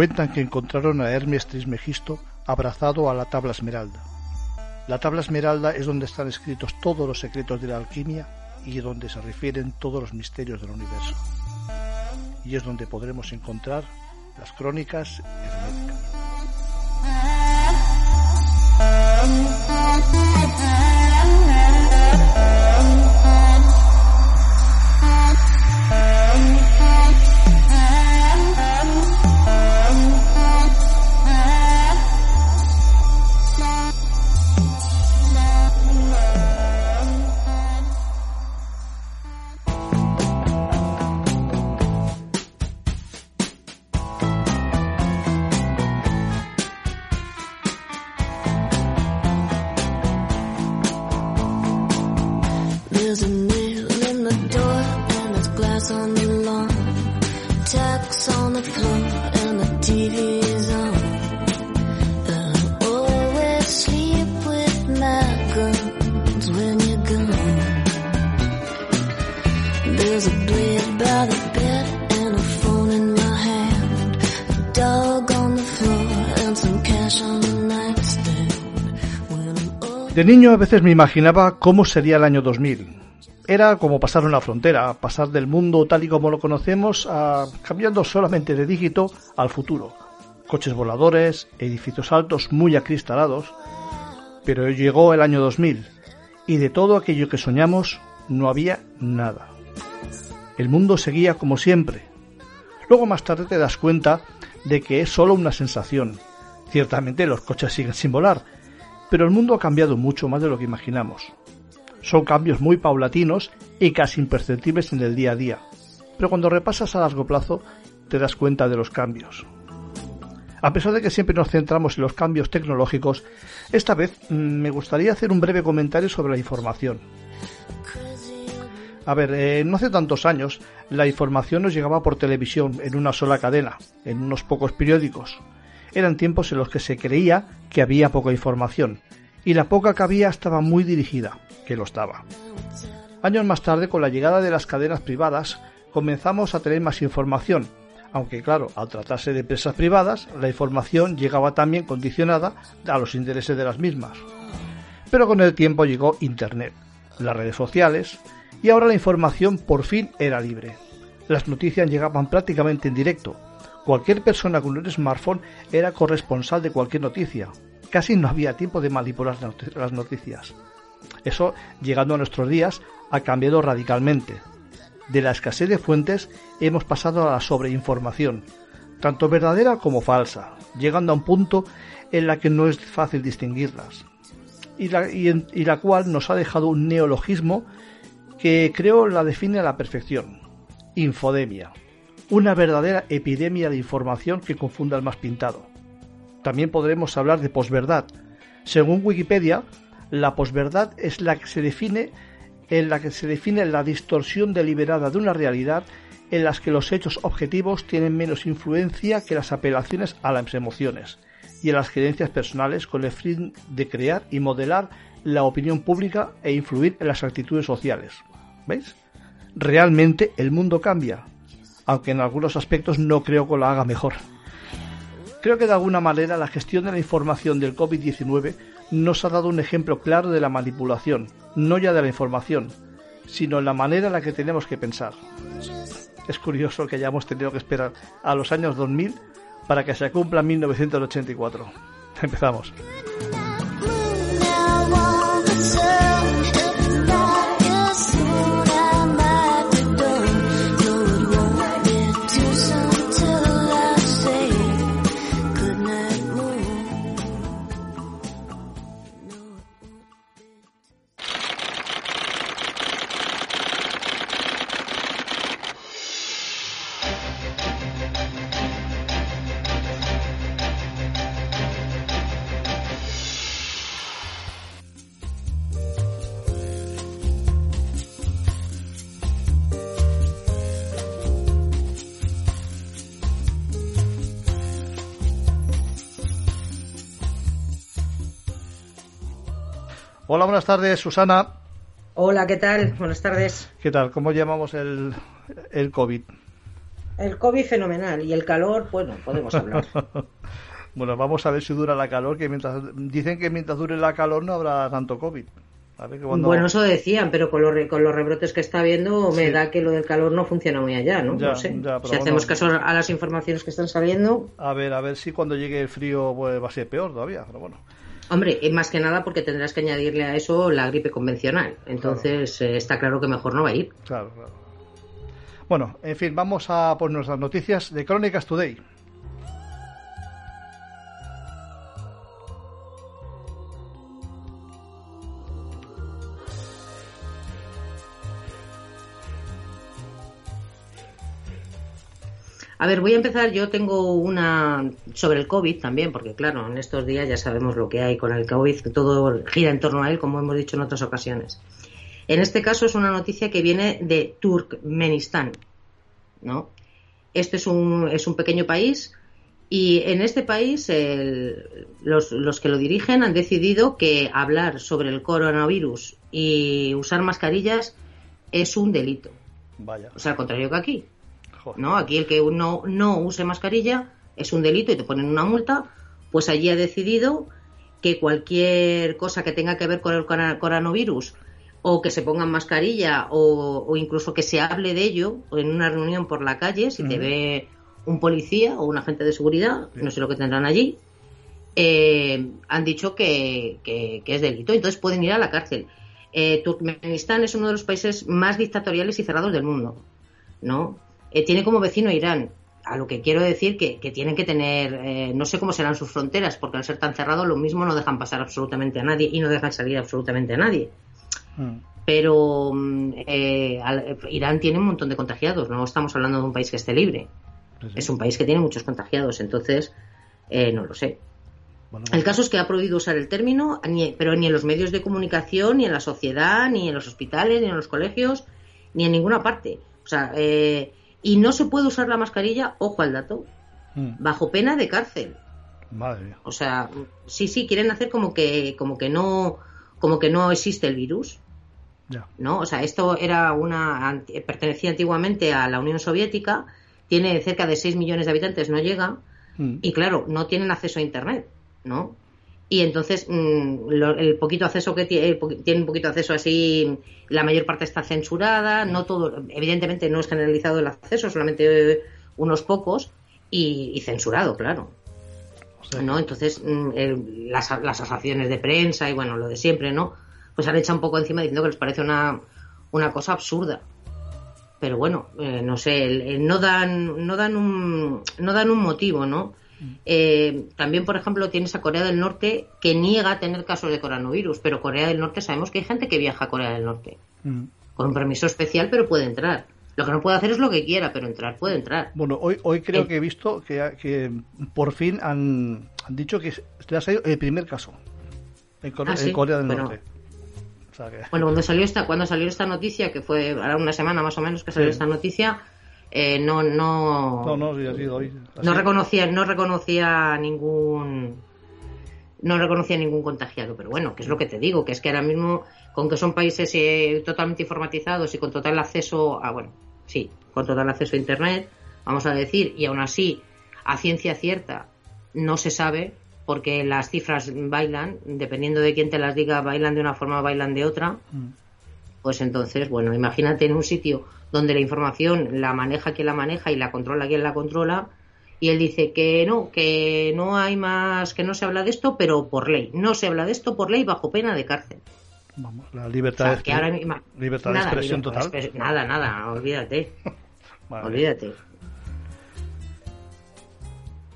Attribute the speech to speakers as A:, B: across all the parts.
A: Cuentan que encontraron a Hermes Trismegisto abrazado a la tabla esmeralda. La tabla esmeralda es donde están escritos todos los secretos de la alquimia y donde se refieren todos los misterios del universo. Y es donde podremos encontrar las crónicas herméticas. De niño a veces me imaginaba cómo sería el año 2000. Era como pasar una frontera, pasar del mundo tal y como lo conocemos a cambiando solamente de dígito al futuro. Coches voladores, edificios altos muy acristalados. Pero llegó el año 2000 y de todo aquello que soñamos no había nada. El mundo seguía como siempre. Luego más tarde te das cuenta de que es solo una sensación. Ciertamente los coches siguen sin volar, pero el mundo ha cambiado mucho más de lo que imaginamos. Son cambios muy paulatinos y casi imperceptibles en el día a día, pero cuando repasas a largo plazo te das cuenta de los cambios. A pesar de que siempre nos centramos en los cambios tecnológicos, esta vez mm, me gustaría hacer un breve comentario sobre la información. A ver, eh, no hace tantos años la información nos llegaba por televisión en una sola cadena, en unos pocos periódicos eran tiempos en los que se creía que había poca información, y la poca que había estaba muy dirigida, que lo estaba. Años más tarde, con la llegada de las cadenas privadas, comenzamos a tener más información, aunque claro, al tratarse de empresas privadas, la información llegaba también condicionada a los intereses de las mismas. Pero con el tiempo llegó Internet, las redes sociales, y ahora la información por fin era libre. Las noticias llegaban prácticamente en directo, Cualquier persona con un smartphone era corresponsal de cualquier noticia. Casi no había tiempo de manipular las noticias. Eso, llegando a nuestros días, ha cambiado radicalmente. De la escasez de fuentes hemos pasado a la sobreinformación, tanto verdadera como falsa, llegando a un punto en la que no es fácil distinguirlas, y la, y la cual nos ha dejado un neologismo que creo la define a la perfección, infodemia una verdadera epidemia de información que confunda al más pintado. También podremos hablar de posverdad. Según Wikipedia, la posverdad es la que se define en la que se define la distorsión deliberada de una realidad en las que los hechos objetivos tienen menos influencia que las apelaciones a las emociones y a las creencias personales con el fin de crear y modelar la opinión pública e influir en las actitudes sociales. ¿Veis? Realmente el mundo cambia, aunque en algunos aspectos no creo que lo haga mejor. Creo que de alguna manera la gestión de la información del COVID-19 nos ha dado un ejemplo claro de la manipulación, no ya de la información, sino en la manera en la que tenemos que pensar. Es curioso que hayamos tenido que esperar a los años 2000 para que se cumpla 1984. Empezamos. Hola, buenas tardes, Susana.
B: Hola, ¿qué tal? Buenas tardes.
A: ¿Qué tal? ¿Cómo llamamos el, el COVID?
B: El COVID fenomenal y el calor, bueno, podemos hablar.
A: bueno, vamos a ver si dura la calor, que mientras dicen que mientras dure la calor no habrá tanto COVID.
B: Bueno, eso decían, pero con los, con los rebrotes que está habiendo me da que lo del calor no funciona muy allá, ¿no? no sé. si hacemos caso a las informaciones que están saliendo.
A: A ver, a ver si cuando llegue el frío pues, va a ser peor todavía, pero bueno.
B: Hombre, más que nada porque tendrás que añadirle a eso la gripe convencional. Entonces eh, está claro que mejor no va a ir.
A: Claro, claro. Bueno, en fin, vamos a por nuestras noticias de Crónicas Today.
B: A ver, voy a empezar. Yo tengo una sobre el COVID también, porque claro, en estos días ya sabemos lo que hay con el COVID, todo gira en torno a él, como hemos dicho en otras ocasiones. En este caso es una noticia que viene de Turkmenistán, ¿no? Este es un, es un pequeño país y en este país los, los, que lo dirigen han decidido que hablar sobre el coronavirus y usar mascarillas es un delito.
A: Vaya.
B: O sea, al contrario que aquí. ¿No? Aquí el que no, no use mascarilla es un delito y te ponen una multa. Pues allí ha decidido que cualquier cosa que tenga que ver con el coronavirus o que se pongan mascarilla o, incluso que se hable de ello en una reunión por la calle, si te ve un policía o un agente de seguridad, no sé lo que tendrán allí, eh, han dicho que, es delito, entonces pueden ir a la cárcel. Eh, Turkmenistán es uno de los países más dictatoriales y cerrados del mundo, ¿no? Eh, tiene como vecino Irán, a lo que quiero decir que, tienen que tener, no sé cómo serán sus fronteras, porque al ser tan cerrados lo mismo no dejan pasar absolutamente a nadie y no dejan salir absolutamente a nadie. Mm. Pero mm, eh, Irán tiene un montón de contagiados, no estamos hablando de un país que esté libre. Es un país que tiene muchos contagiados, entonces eh, no lo sé. el caso es que ha prohibido usar el término, pero ni en los medios de comunicación, ni en la sociedad, ni en los hospitales, ni en los colegios, ni en ninguna parte. O sea, eh, y no se puede usar la mascarilla, ojo al dato, mm. bajo pena de cárcel.
A: Madre
B: O sea, sí, sí, quieren hacer como que, como que no, como que no existe el virus. ¿No? O sea, esto era una pertenecía antiguamente a la Unión Soviética, tiene cerca de 6 millones de habitantes, no llega, mm. y claro, no tienen acceso a internet, ¿no? Y entonces mm, el poquito acceso que tiene, tiene un poquito acceso así, la mayor parte está censurada, no todo, evidentemente no es generalizado el acceso, solamente unos pocos, y, censurado, claro. ¿no? Entonces, mm, las, las asociaciones de prensa y bueno, lo de siempre, ¿no? pues han echado un poco encima diciendo que les parece una, una cosa absurda. Pero bueno, eh, no sé, no dan, no dan un, no dan un motivo, ¿no? Eh, también, por ejemplo, tienes a Corea del Norte que niega tener casos de coronavirus, pero Corea del Norte sabemos que hay gente que viaja a Corea del Norte mm. con un permiso especial, pero puede entrar. Lo que no puede hacer es lo que quiera, pero entrar puede entrar.
A: Bueno, hoy, hoy creo que he visto que, que por fin han, han dicho que te ha salido el primer caso en, ah, Corea del Norte.
B: Bueno, cuando salió esta, cuando salió esta noticia, que fue ahora una semana más o menos que salió esta noticia, eh, no, no,
A: no, no, hoy.
B: no reconocía, no reconocía ningún, no reconocía ningún contagiado. Pero bueno, que es lo que te digo, que es que ahora mismo, con que son países eh, totalmente informatizados y con total acceso a, bueno, sí, con total acceso a internet, vamos a decir, y aún así, a ciencia cierta, no se sabe porque las cifras bailan, dependiendo de quién te las diga, bailan de una forma, bailan de otra. Mm. Pues entonces, bueno, imagínate en un sitio donde la información la maneja quien la maneja y la controla quien la controla, y él dice que no, que no hay más, que no se habla de esto, pero por ley. No se habla de esto por ley bajo pena de cárcel.
A: Vamos, la libertad, de, libertad de expresión total.
B: nada, nada, olvídate. Olvídate.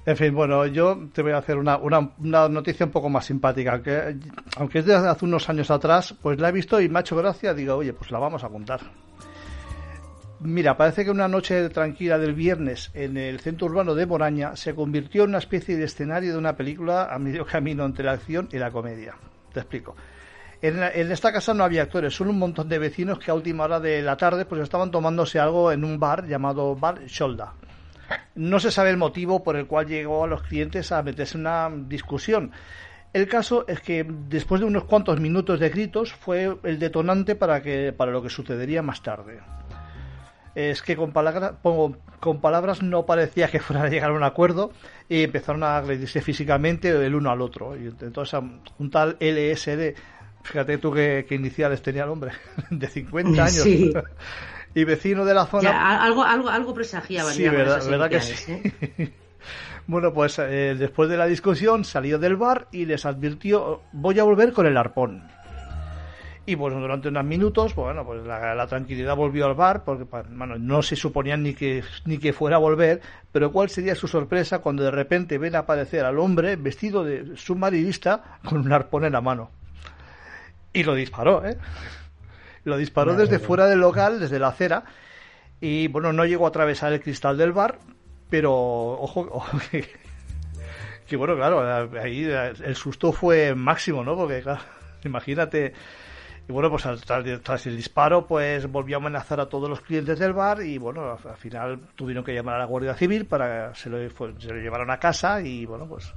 A: En fin, bueno, yo te voy a hacer una, una, noticia un poco más simpática, que aunque es de hace unos años atrás, pues la he visto y me ha hecho gracia, digo, oye, pues la vamos a contar. Mira, parece que una noche tranquila del viernes en el centro urbano de Moraña se convirtió en una especie de escenario de una película a medio camino entre la acción y la comedia. Te explico. En, en, esta casa no había actores, solo un montón de vecinos que a última hora de la tarde pues estaban tomándose algo en un bar llamado Bar Sholda no se sabe el motivo por el cual llegó a los clientes a meterse en una discusión. El caso es que después de unos cuantos minutos de gritos fue el detonante para, que, para lo que sucedería más tarde. Es que con, palabras con palabras no parecía que fuera a llegar a un acuerdo y empezaron a agredirse físicamente el uno al otro. Y entonces un tal LSD, fíjate tú qué, iniciales tenía el hombre, de 50 años. y vecino de la zona.
B: algo, algo, algo presagiaba.
A: Sí, verdad, que sí. ¿eh? bueno, pues eh, después de la discusión salió del bar y les advirtió, voy a volver con el arpón. Y bueno, durante unos minutos, bueno, pues la, tranquilidad volvió al bar, porque bueno, no se suponían ni que, ni que fuera a volver, pero cuál sería su sorpresa cuando de repente ven aparecer al hombre vestido de submarinista con un arpón en la mano. Y lo disparó, ¿eh? Lo disparó desde fuera del local, desde la acera, y bueno, no llegó a atravesar el cristal del bar, pero ojo, que, bueno, claro, ahí el susto fue máximo, ¿no? Porque claro, imagínate y bueno, pues tras, el disparo, pues volvió a amenazar a todos los clientes del bar y bueno, al, final tuvieron que llamar a la Guardia Civil para se lo, se lo llevaron a casa y bueno, pues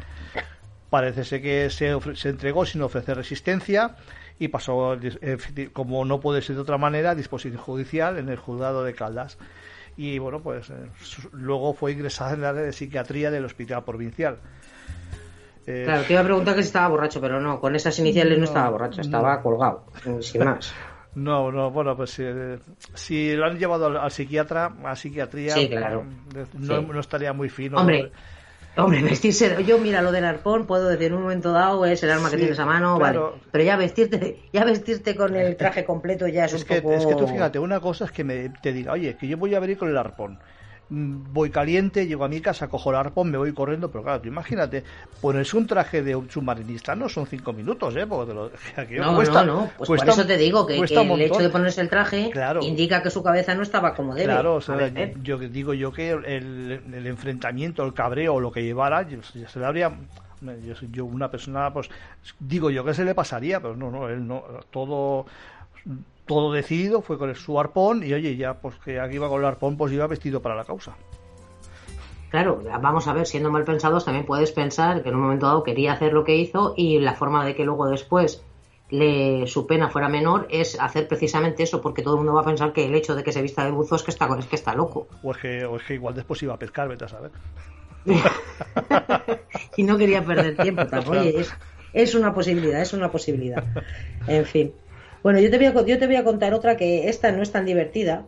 A: parece ser que se, se entregó sin ofrecer resistencia y pasó, como no puede ser de otra manera, a disposición judicial en el juzgado de Caldas. Y bueno, pues eh, luego fue ingresada en la área de psiquiatría del hospital provincial.
B: Eh, claro, te iba a preguntar que si estaba borracho, pero no, con esas iniciales no, estaba borracho, estaba colgado, sin más.
A: No, no, bueno, pues eh, si lo han llevado al, psiquiatra, a psiquiatría, no, estaría muy fino.
B: Hombre, hombre, vestirse, yo mira, lo del arpón, puedo decir, en un momento dado es el arma que tienes a mano, vale, pero ya vestirte, ya vestirte con el traje completo ya es, un
A: que,
B: poco...
A: Es que tú fíjate, una cosa es que me, te diga, oye, que yo voy a venir con el arpón, voy caliente, llego a mi casa, cojo el arpón, me voy corriendo, pero claro, tú imagínate, ponerse un traje de un submarinista no son cinco minutos, ¿eh? Porque lo,
B: no, cuesta, no, no, pues por eso te digo que, el hecho de ponerse el traje indica que su cabeza no estaba como debe.
A: Claro, o sea, yo, digo yo que el, enfrentamiento, el cabreo o lo que llevara, ya se le habría yo, yo una persona pues digo yo que se le pasaría pero no no él no todo todo decidido, fue con su arpón y oye, ya pues que aquí iba con el arpón, pues iba vestido para la causa.
B: Claro, vamos a ver, siendo mal pensados, también puedes pensar que en un momento dado quería hacer lo que hizo y la forma de que luego después le, su pena fuera menor es hacer precisamente eso, porque todo el mundo va a pensar que el hecho de que se vista de buzo es que está, es que está loco.
A: O es que, o es que igual después iba a pescar, vete a saber.
B: y no quería perder tiempo tampoco. es, es una posibilidad, es una posibilidad. En fin. Bueno, yo te, voy a, yo te voy a contar otra que esta no es tan divertida,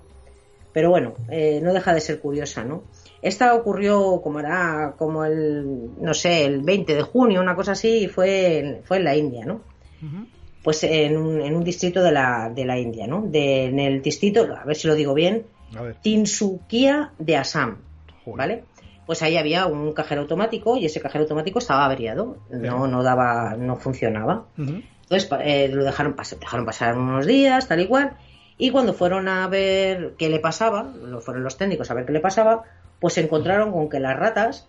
B: pero bueno, eh, no deja de ser curiosa, ¿no? Esta ocurrió como era, como el, no sé, el 20 de junio, una cosa así, y fue, fue en la India, ¿no? Pues en un, en un distrito de la, de la India, ¿no? De, en el distrito, a ver si lo digo bien, Tinsukia de Assam, ¿vale? Pues ahí había un cajero automático y ese cajero automático estaba averiado, no, no daba, no funcionaba. Entonces eh, lo dejaron, dejaron pasar unos días, tal y cual, y cuando fueron a ver qué le pasaba, lo fueron los técnicos a ver qué le pasaba, pues se encontraron con que las ratas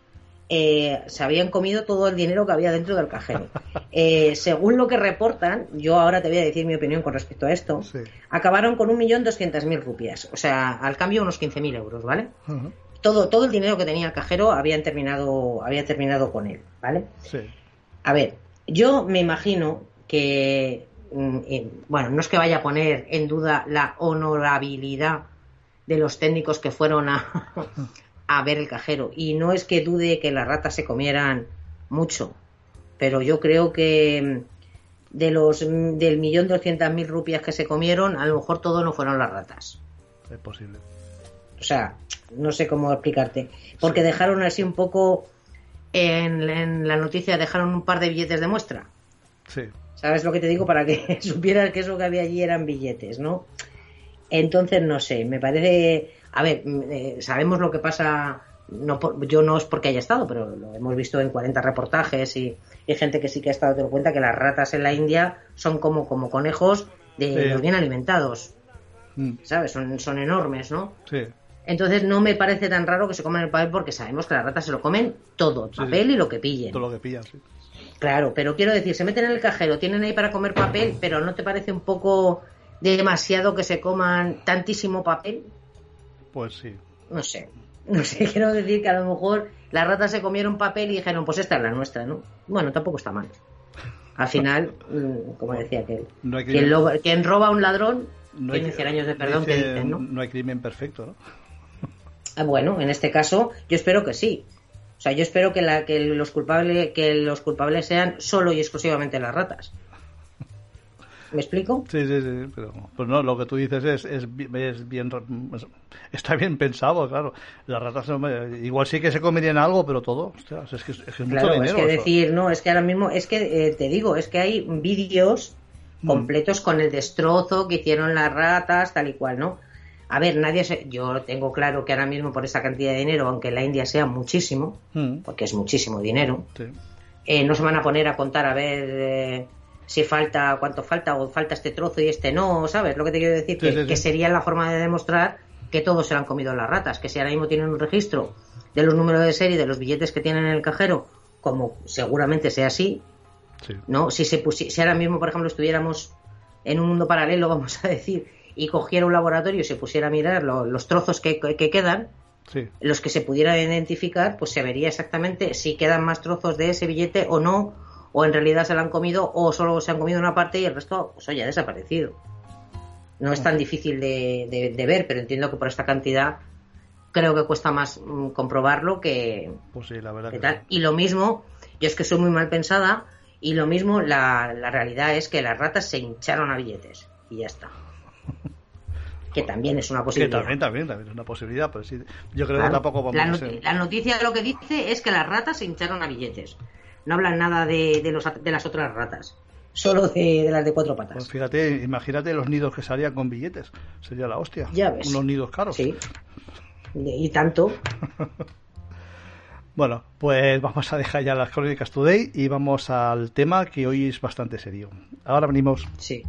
B: eh, se habían comido todo el dinero que había dentro del cajero. Eh, según lo que reportan, yo ahora te voy a decir mi opinión con respecto a esto, acabaron con un millón doscientas mil rupias, o sea, al cambio unos quince mil euros, ¿vale? todo, todo el dinero que tenía el cajero habían terminado, había terminado con él, ¿vale? Sí. A ver, yo me imagino que, mm, bueno, no es que vaya a poner en duda la honorabilidad de los técnicos que fueron a, a ver el cajero. Y no es que dude que las ratas se comieran mucho, pero yo creo que mm, de los mm, del millón doscientas mil rupias que se comieron, a lo mejor todo no fueron las ratas.
A: Es posible.
B: O sea, no sé cómo explicarte. Porque dejaron así un poco en, en, la noticia, dejaron un par de billetes de muestra.
A: Sí.
B: ¿Sabes lo que te digo? Para que supieras que eso que había allí eran billetes, ¿no? Entonces, no sé, me parece... A ver, mm, eh, sabemos lo que pasa, no yo no es porque haya estado, pero lo hemos visto en 40 reportajes y, hay gente que sí que ha estado, te lo cuenta, que las ratas en la India son como, como conejos de los bien alimentados. Mm. ¿Sabes? Son, son enormes, ¿no?
A: Sí.
B: Entonces no me parece tan raro que se coman el papel porque sabemos que las ratas se lo comen todo, papel y lo que pillen.
A: Todo lo que pillan, sí.
B: Claro, pero quiero decir, se meten en el cajero, tienen ahí para comer papel, pero ¿no te parece un poco demasiado que se coman tantísimo papel?
A: Pues sí.
B: No sé, no sé, quiero decir que a lo mejor las ratas se comieron papel y dijeron, pues esta es la nuestra, ¿no? Bueno, tampoco está mal. Al final, mm, como decía aquel, quien, quien roba a un ladrón no hay, 100 años de perdón que dicen, ¿no?
A: No hay crimen perfecto, ¿no?
B: Ah, bueno, en este caso yo espero que sí. O sea, yo espero que, la, que, los culpables, que los culpables sean solo y exclusivamente las ratas. ¿Me explico?
A: Sí, sí, sí, pero pues no, lo que tú dices es, es, es bien, está bien pensado, claro. Las ratas igual sí que se comerían algo, pero todo, es que es, mucho dinero.
B: Es que decir, no, es que ahora mismo, es que eh, te digo, es que hay vídeos mm. completos con el destrozo que hicieron las ratas, tal y cual, ¿no? A ver, nadie se... Yo tengo claro que ahora mismo por esa cantidad de dinero, aunque en la India sea muchísimo, mm. porque es muchísimo dinero, eh, no se van a poner a contar a ver eh, si falta, cuánto falta, o falta este trozo y este no, ¿sabes? Lo que te quiero decir, que, sería la forma de demostrar que todos se lo han comido las ratas, que si ahora mismo tienen un registro de los números de serie, de los billetes que tienen en el cajero, como seguramente sea así, ¿no? Si, se si ahora mismo, por ejemplo, estuviéramos en un mundo paralelo, vamos a decir, y cogiera un laboratorio y se pusiera a mirar los trozos que, quedan, los que se pudieran identificar, pues se vería exactamente si quedan más trozos de ese billete o no, o en realidad se lo han comido o solo se han comido una parte y el resto pues ha desaparecido. No es tan difícil de, ver, pero entiendo que por esta cantidad creo que cuesta más mm, comprobarlo que,
A: pues sí, la verdad
B: tal. Y lo mismo, yo es que soy muy mal pensada y lo mismo la, la realidad es que las ratas se hincharon a billetes y ya está que también es una posibilidad.
A: también, también, también es una posibilidad, pero sí, yo creo que tampoco vamos
B: la,
A: a ser...
B: la noticia lo que dice es que las ratas se hincharon a billetes no hablan nada de, de, los, de las otras ratas, solo de, las de cuatro patas. Pues
A: fíjate, imagínate los nidos que salían con billetes, sería la hostia.
B: Ya ves.
A: Unos nidos caros.
B: Sí. Y tanto.
A: bueno, pues vamos a dejar ya las crónicas today y vamos al tema que hoy es bastante serio. Ahora venimos.
B: Sí.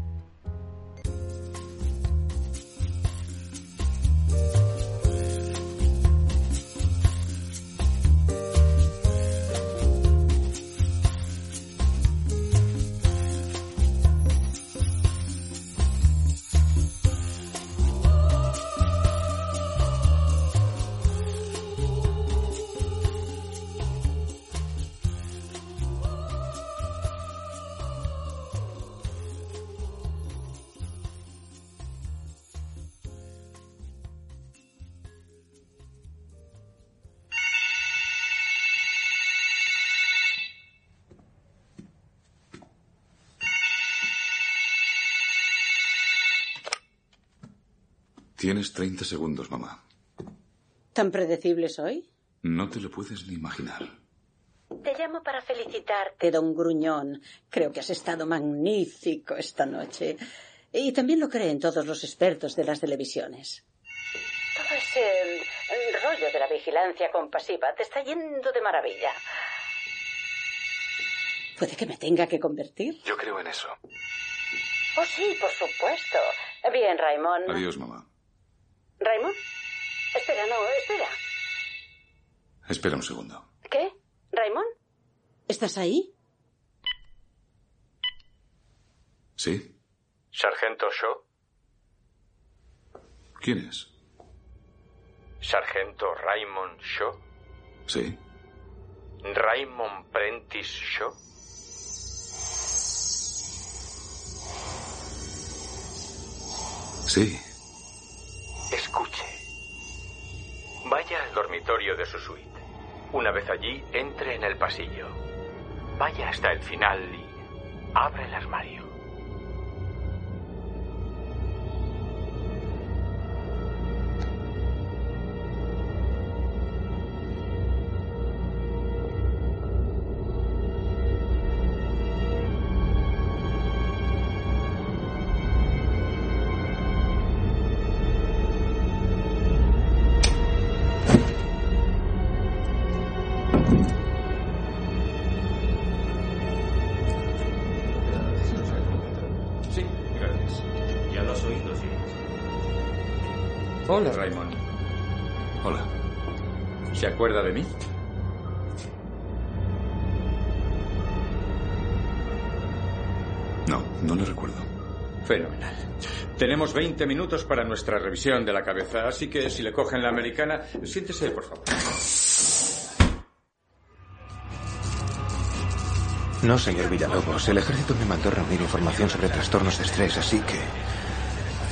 C: Segundos, mamá.
D: ¿Tan predecible soy?
C: No te lo puedes ni imaginar.
D: Te llamo para felicitarte, don Gruñón. Creo que has estado magnífico esta noche. Y también lo creen todos los expertos de las televisiones. Todo ese rollo de la vigilancia compasiva te está yendo de maravilla. ¿Puede que me tenga que convertir?
C: Yo creo en eso.
D: Oh, sí, por supuesto. Bien, Raymond.
C: Adiós, mamá.
D: ¿Raymond? Espera, no, espera.
C: Espera un segundo.
D: ¿Qué? ¿Raymond? ¿Estás ahí?
C: Sí.
E: ¿Sargento Shaw?
C: ¿Quién es?
E: ¿Sargento Raymond Shaw?
C: Sí.
E: ¿Raymond Prentice Shaw?
C: Sí.
E: Escuche. Vaya al dormitorio de su suite. Una vez allí, entre en el pasillo. Vaya hasta el final y abre el armario.
C: Hola.
E: ¿Se acuerda de mí?
C: No, no le recuerdo.
E: Fenomenal. Tenemos 20 minutos para nuestra revisión de la cabeza, así que si le cogen la americana, siéntese, por favor.
F: No, señor Villalobos. El ejército me mandó reunir información sobre trastornos de estrés, así que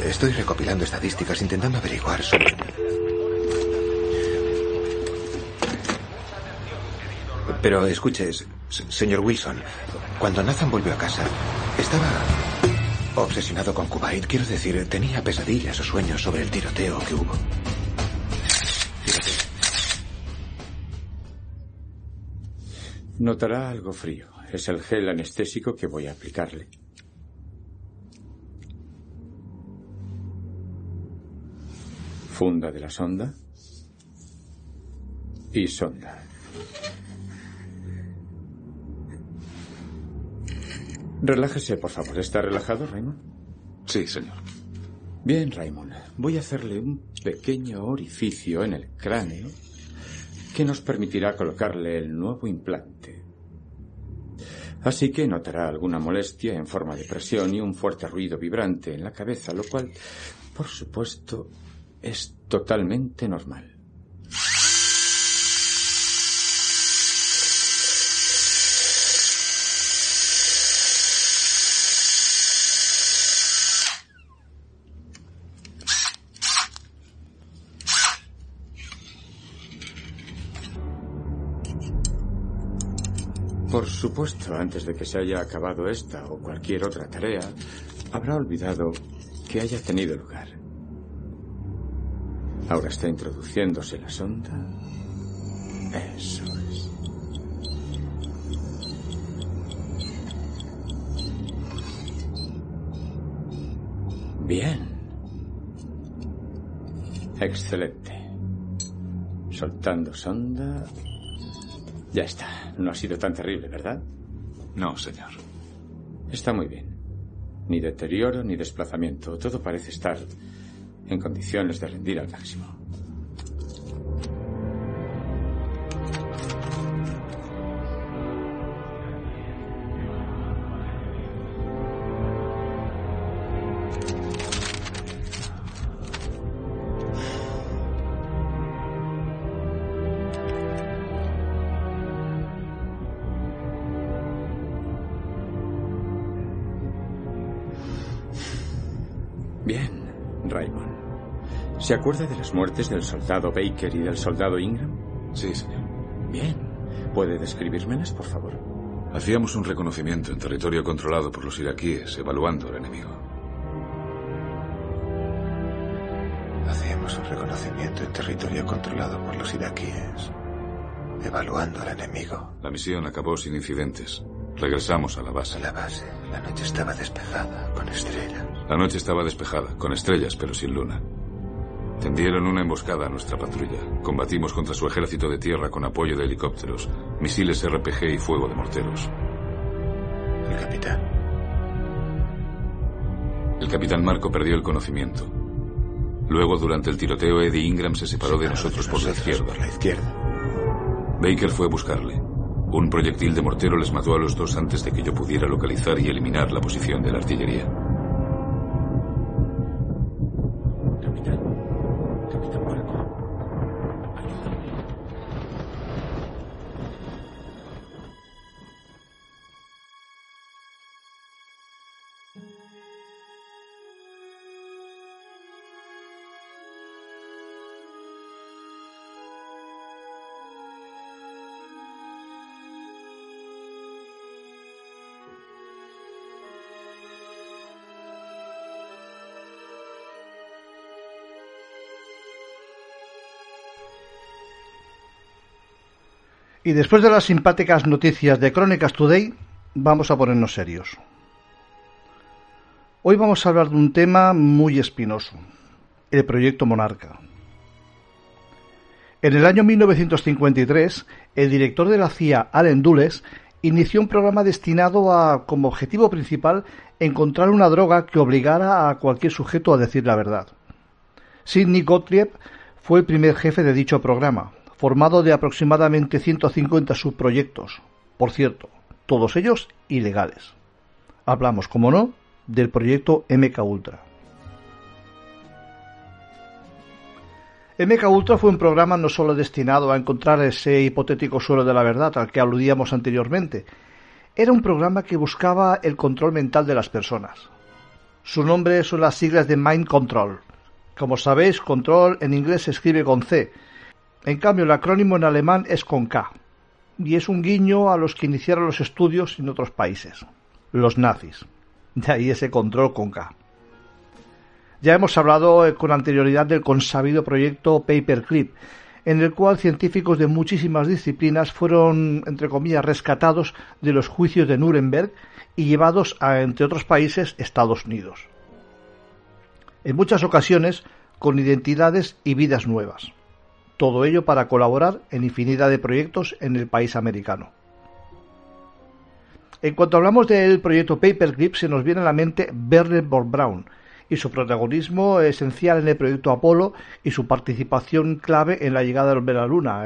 F: Estoy recopilando estadísticas intentando averiguar sobre... Pero escuche, señor Wilson, cuando Nathan volvió a casa, estaba obsesionado con Kuwait. Quiero decir, tenía pesadillas o sueños sobre el tiroteo que hubo.
G: Notará algo frío. Es el gel anestésico que voy a aplicarle. Funda de la sonda. Y sonda. Relájese, por favor. ¿Está relajado, Raymond?
C: Sí, señor.
G: Bien, Raymond. Voy a hacerle un pequeño orificio en el cráneo que nos permitirá colocarle el nuevo implante. Así que notará alguna molestia en forma de presión y un fuerte ruido vibrante en la cabeza, lo cual, por supuesto, es totalmente normal. Por supuesto, antes de que se haya acabado esta o cualquier otra tarea, habrá olvidado que haya tenido lugar. Ahora está introduciéndose la sonda. Eso es. Bien. Excelente. Soltando sonda. Ya está. No ha sido tan terrible, ¿verdad?
C: No, señor.
G: Está muy bien. Ni deterioro ni desplazamiento. Todo parece estar en condiciones de rendir al máximo. ¿Se acuerda de las muertes del soldado Baker y del soldado Ingram?
C: Sí, señor.
G: Bien. ¿Puede describírmelas, por favor?
C: Hacíamos un reconocimiento en territorio controlado por los iraquíes, evaluando al enemigo.
F: Hacíamos un reconocimiento en territorio controlado por los iraquíes, evaluando al enemigo.
C: La misión acabó sin incidentes. Regresamos a la base.
F: A la base. La noche estaba despejada, con estrellas.
C: La noche estaba despejada, con estrellas, pero sin luna. Tendieron una emboscada a nuestra patrulla. Combatimos contra su ejército de tierra con apoyo de helicópteros, misiles RPG y fuego de morteros.
F: El capitán.
C: El capitán Marco perdió el conocimiento. Luego, durante el tiroteo, Eddie Ingram se separó de nosotros, por, la izquierda.
F: por la izquierda.
C: Baker fue a buscarle. Un proyectil de mortero les mató a los dos antes de que yo pudiera localizar y eliminar la posición de la artillería.
A: Y después de las simpáticas noticias de Crónicas Today, vamos a ponernos serios. Hoy vamos a hablar de un tema muy espinoso, el proyecto Monarca. En el año 1953, el director de la CIA, Allen Dulles, inició un programa destinado a, como objetivo principal, encontrar una droga que obligara a cualquier sujeto a decir la verdad. Sidney Gottlieb fue el primer jefe de dicho programa, formado de aproximadamente 150 subproyectos, por cierto, todos ellos ilegales. Hablamos, como no, del proyecto MK Ultra. MK Ultra fue un programa no solo destinado a encontrar ese hipotético suelo de la verdad al que aludíamos anteriormente, era un programa que buscaba el control mental de las personas, Su nombre son las siglas de Mind Control. Como sabéis, control en inglés se escribe con C. En cambio, el acrónimo en alemán es con K. Y es un guiño a los que iniciaron los estudios en otros países, los nazis. De ahí ese control con K. Ya hemos hablado eh, con anterioridad del consabido proyecto Paperclip, en el cual científicos de muchísimas disciplinas fueron, entre comillas, rescatados de los juicios de Nuremberg y llevados a, entre otros países, Estados Unidos. En muchas ocasiones con identidades y vidas nuevas. Todo ello para colaborar en infinidad de proyectos en el país americano. En cuanto hablamos del proyecto Paperclip, se nos viene a la mente Werner von Braun, y su protagonismo esencial en el proyecto Apolo y su participación clave en la llegada de la Luna,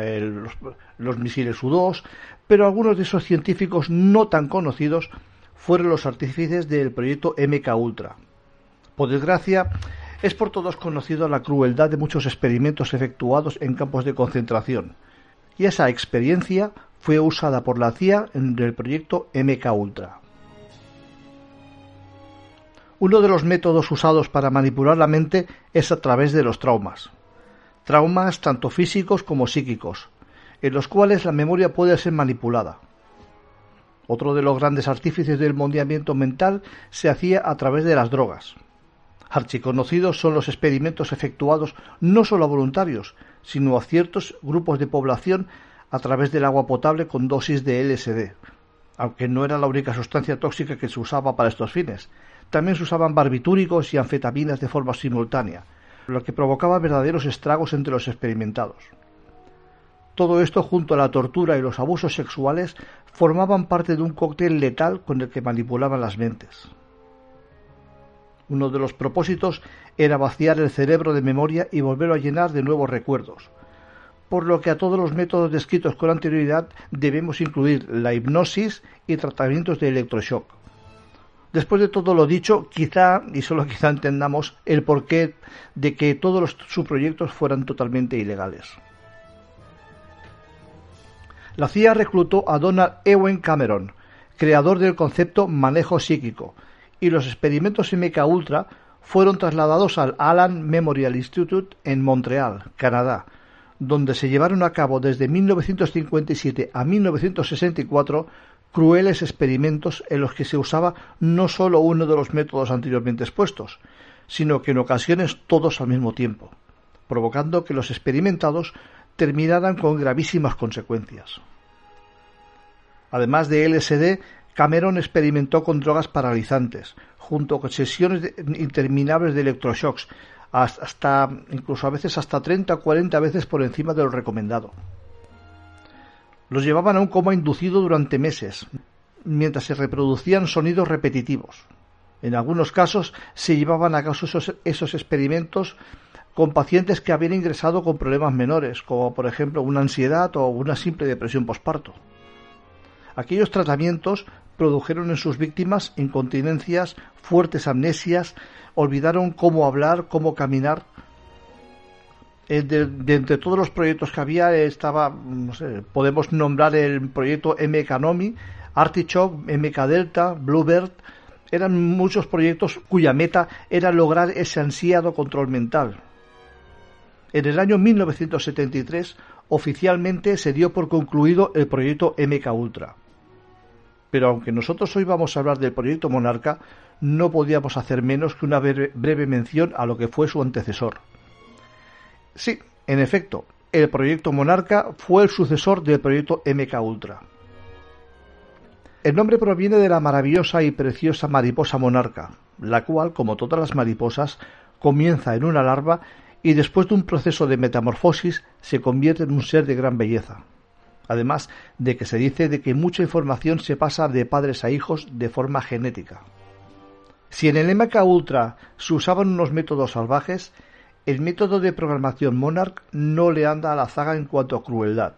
A: los, misiles U-2, pero algunos de esos científicos no tan conocidos fueron los artífices del proyecto MK Ultra. Por desgracia, es por todos conocido la crueldad de muchos experimentos efectuados en campos de concentración, y esa experiencia fue usada por la CIA en el proyecto MK Ultra. Uno de los métodos usados para manipular la mente es a través de los traumas. Traumas tanto físicos como psíquicos, en los cuales la memoria puede ser manipulada. Otro de los grandes artífices del mondiamiento mental se hacía a través de las drogas. Archiconocidos son los experimentos efectuados no solo a voluntarios, sino a ciertos grupos de población a través del agua potable con dosis de LSD, aunque no era la única sustancia tóxica que se usaba para estos fines. También se usaban barbitúricos y anfetaminas de forma simultánea, lo que provocaba verdaderos estragos entre los experimentados. Todo esto, junto a la tortura y los abusos sexuales, formaban parte de un cóctel letal con el que manipulaban las mentes. Uno de los propósitos era vaciar el cerebro de memoria y volverlo a llenar de nuevos recuerdos, por lo que a todos los métodos descritos con anterioridad debemos incluir la hipnosis y tratamientos de electroshock. Después de todo lo dicho, quizá, y solo quizá entendamos el porqué de que todos los, sus proyectos fueran totalmente ilegales. La CIA reclutó a Donald Ewen Cameron, creador del concepto manejo psíquico, y los experimentos MK Ultra fueron trasladados al Allen Memorial Institute en Montreal, Canadá, donde se llevaron a cabo desde 1957 a 1964 crueles experimentos en los que se usaba no sólo uno de los métodos anteriormente expuestos, sino que en ocasiones todos al mismo tiempo, provocando que los experimentados terminaran con gravísimas consecuencias. Además de LSD, Cameron experimentó con drogas paralizantes, junto con sesiones interminables de electroshocks, hasta incluso a veces hasta 30 o 40 veces por encima de lo recomendado. Los llevaban a un coma inducido durante meses, mientras se reproducían sonidos repetitivos. En algunos casos se llevaban a cabo esos, experimentos con pacientes que habían ingresado con problemas menores, como por ejemplo una ansiedad o una simple depresión posparto. Aquellos tratamientos produjeron en sus víctimas incontinencias, fuertes amnesias, olvidaron cómo hablar, cómo caminar, eh, de, entre todos los proyectos que había estaba, no sé, podemos nombrar el proyecto MK Nomi, Artichoke, MK Delta, Bluebird, eran muchos proyectos cuya meta era lograr ese ansiado control mental. En el año 1973 oficialmente se dio por concluido el proyecto MK Ultra. Pero aunque nosotros hoy vamos a hablar del proyecto Monarca, no podíamos hacer menos que una breve mención a lo que fue su antecesor. Sí, en efecto, el proyecto Monarca fue el sucesor del proyecto MK Ultra. El nombre proviene de la maravillosa y preciosa mariposa monarca, la cual, como todas las mariposas, comienza en una larva y después de un proceso de metamorfosis se convierte en un ser de gran belleza. Además de que se dice de que mucha información se pasa de padres a hijos de forma genética. Si en el MK Ultra se usaban unos métodos salvajes, el método de programación Monarch no le anda a la zaga en cuanto a crueldad.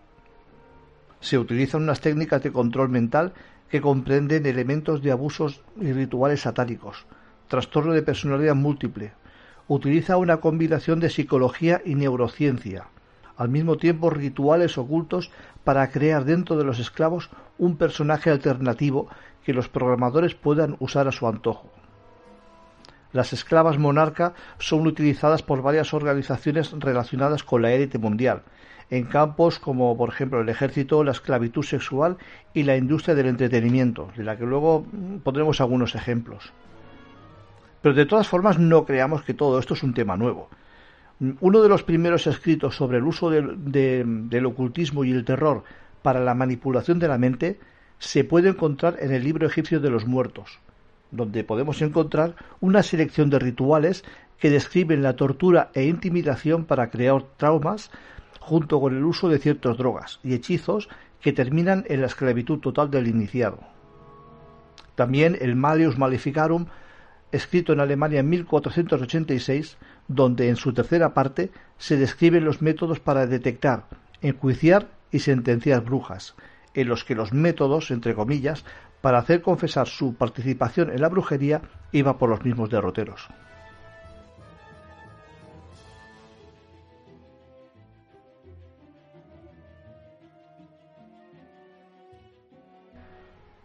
A: Se utilizan unas técnicas de control mental que comprenden elementos de abusos y rituales satánicos, trastorno de personalidad múltiple. Utiliza una combinación de psicología y neurociencia, al mismo tiempo rituales ocultos para crear dentro de los esclavos un personaje alternativo que los programadores puedan usar a su antojo. Las esclavas monarca son utilizadas por varias organizaciones relacionadas con la élite mundial, en campos como por ejemplo el ejército, la esclavitud sexual y la industria del entretenimiento, de la que luego mm, pondremos algunos ejemplos. Pero de todas formas no creamos que todo esto es un tema nuevo. Uno de los primeros escritos sobre el uso del ocultismo y el terror para la manipulación de la mente se puede encontrar en el libro egipcio de los muertos, donde podemos encontrar una selección de rituales que describen la tortura e intimidación para crear traumas junto con el uso de ciertas drogas y hechizos que terminan en la esclavitud total del iniciado. También el Malius Maleficarum, escrito en Alemania en 1486, donde en su tercera parte se describen los métodos para detectar, enjuiciar y sentenciar brujas, en los que los métodos, entre comillas, para hacer confesar su participación en la brujería iba por los mismos derroteros.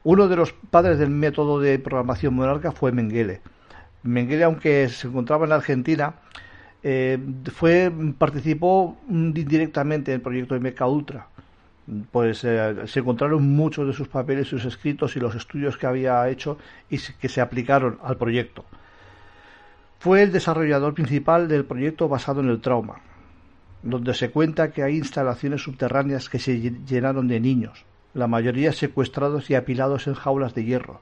A: Uno de los padres del método de programación monarca fue Mengele. Mengele, aunque se encontraba en Argentina, eh, fue participó directamente en el proyecto de Meca Ultra pues eh, se encontraron muchos de sus papeles, sus escritos y los estudios que había hecho y que se aplicaron al proyecto. Fue el desarrollador principal del proyecto basado en el trauma, donde se cuenta que hay instalaciones subterráneas que se llenaron de niños, la mayoría secuestrados y apilados en jaulas de hierro,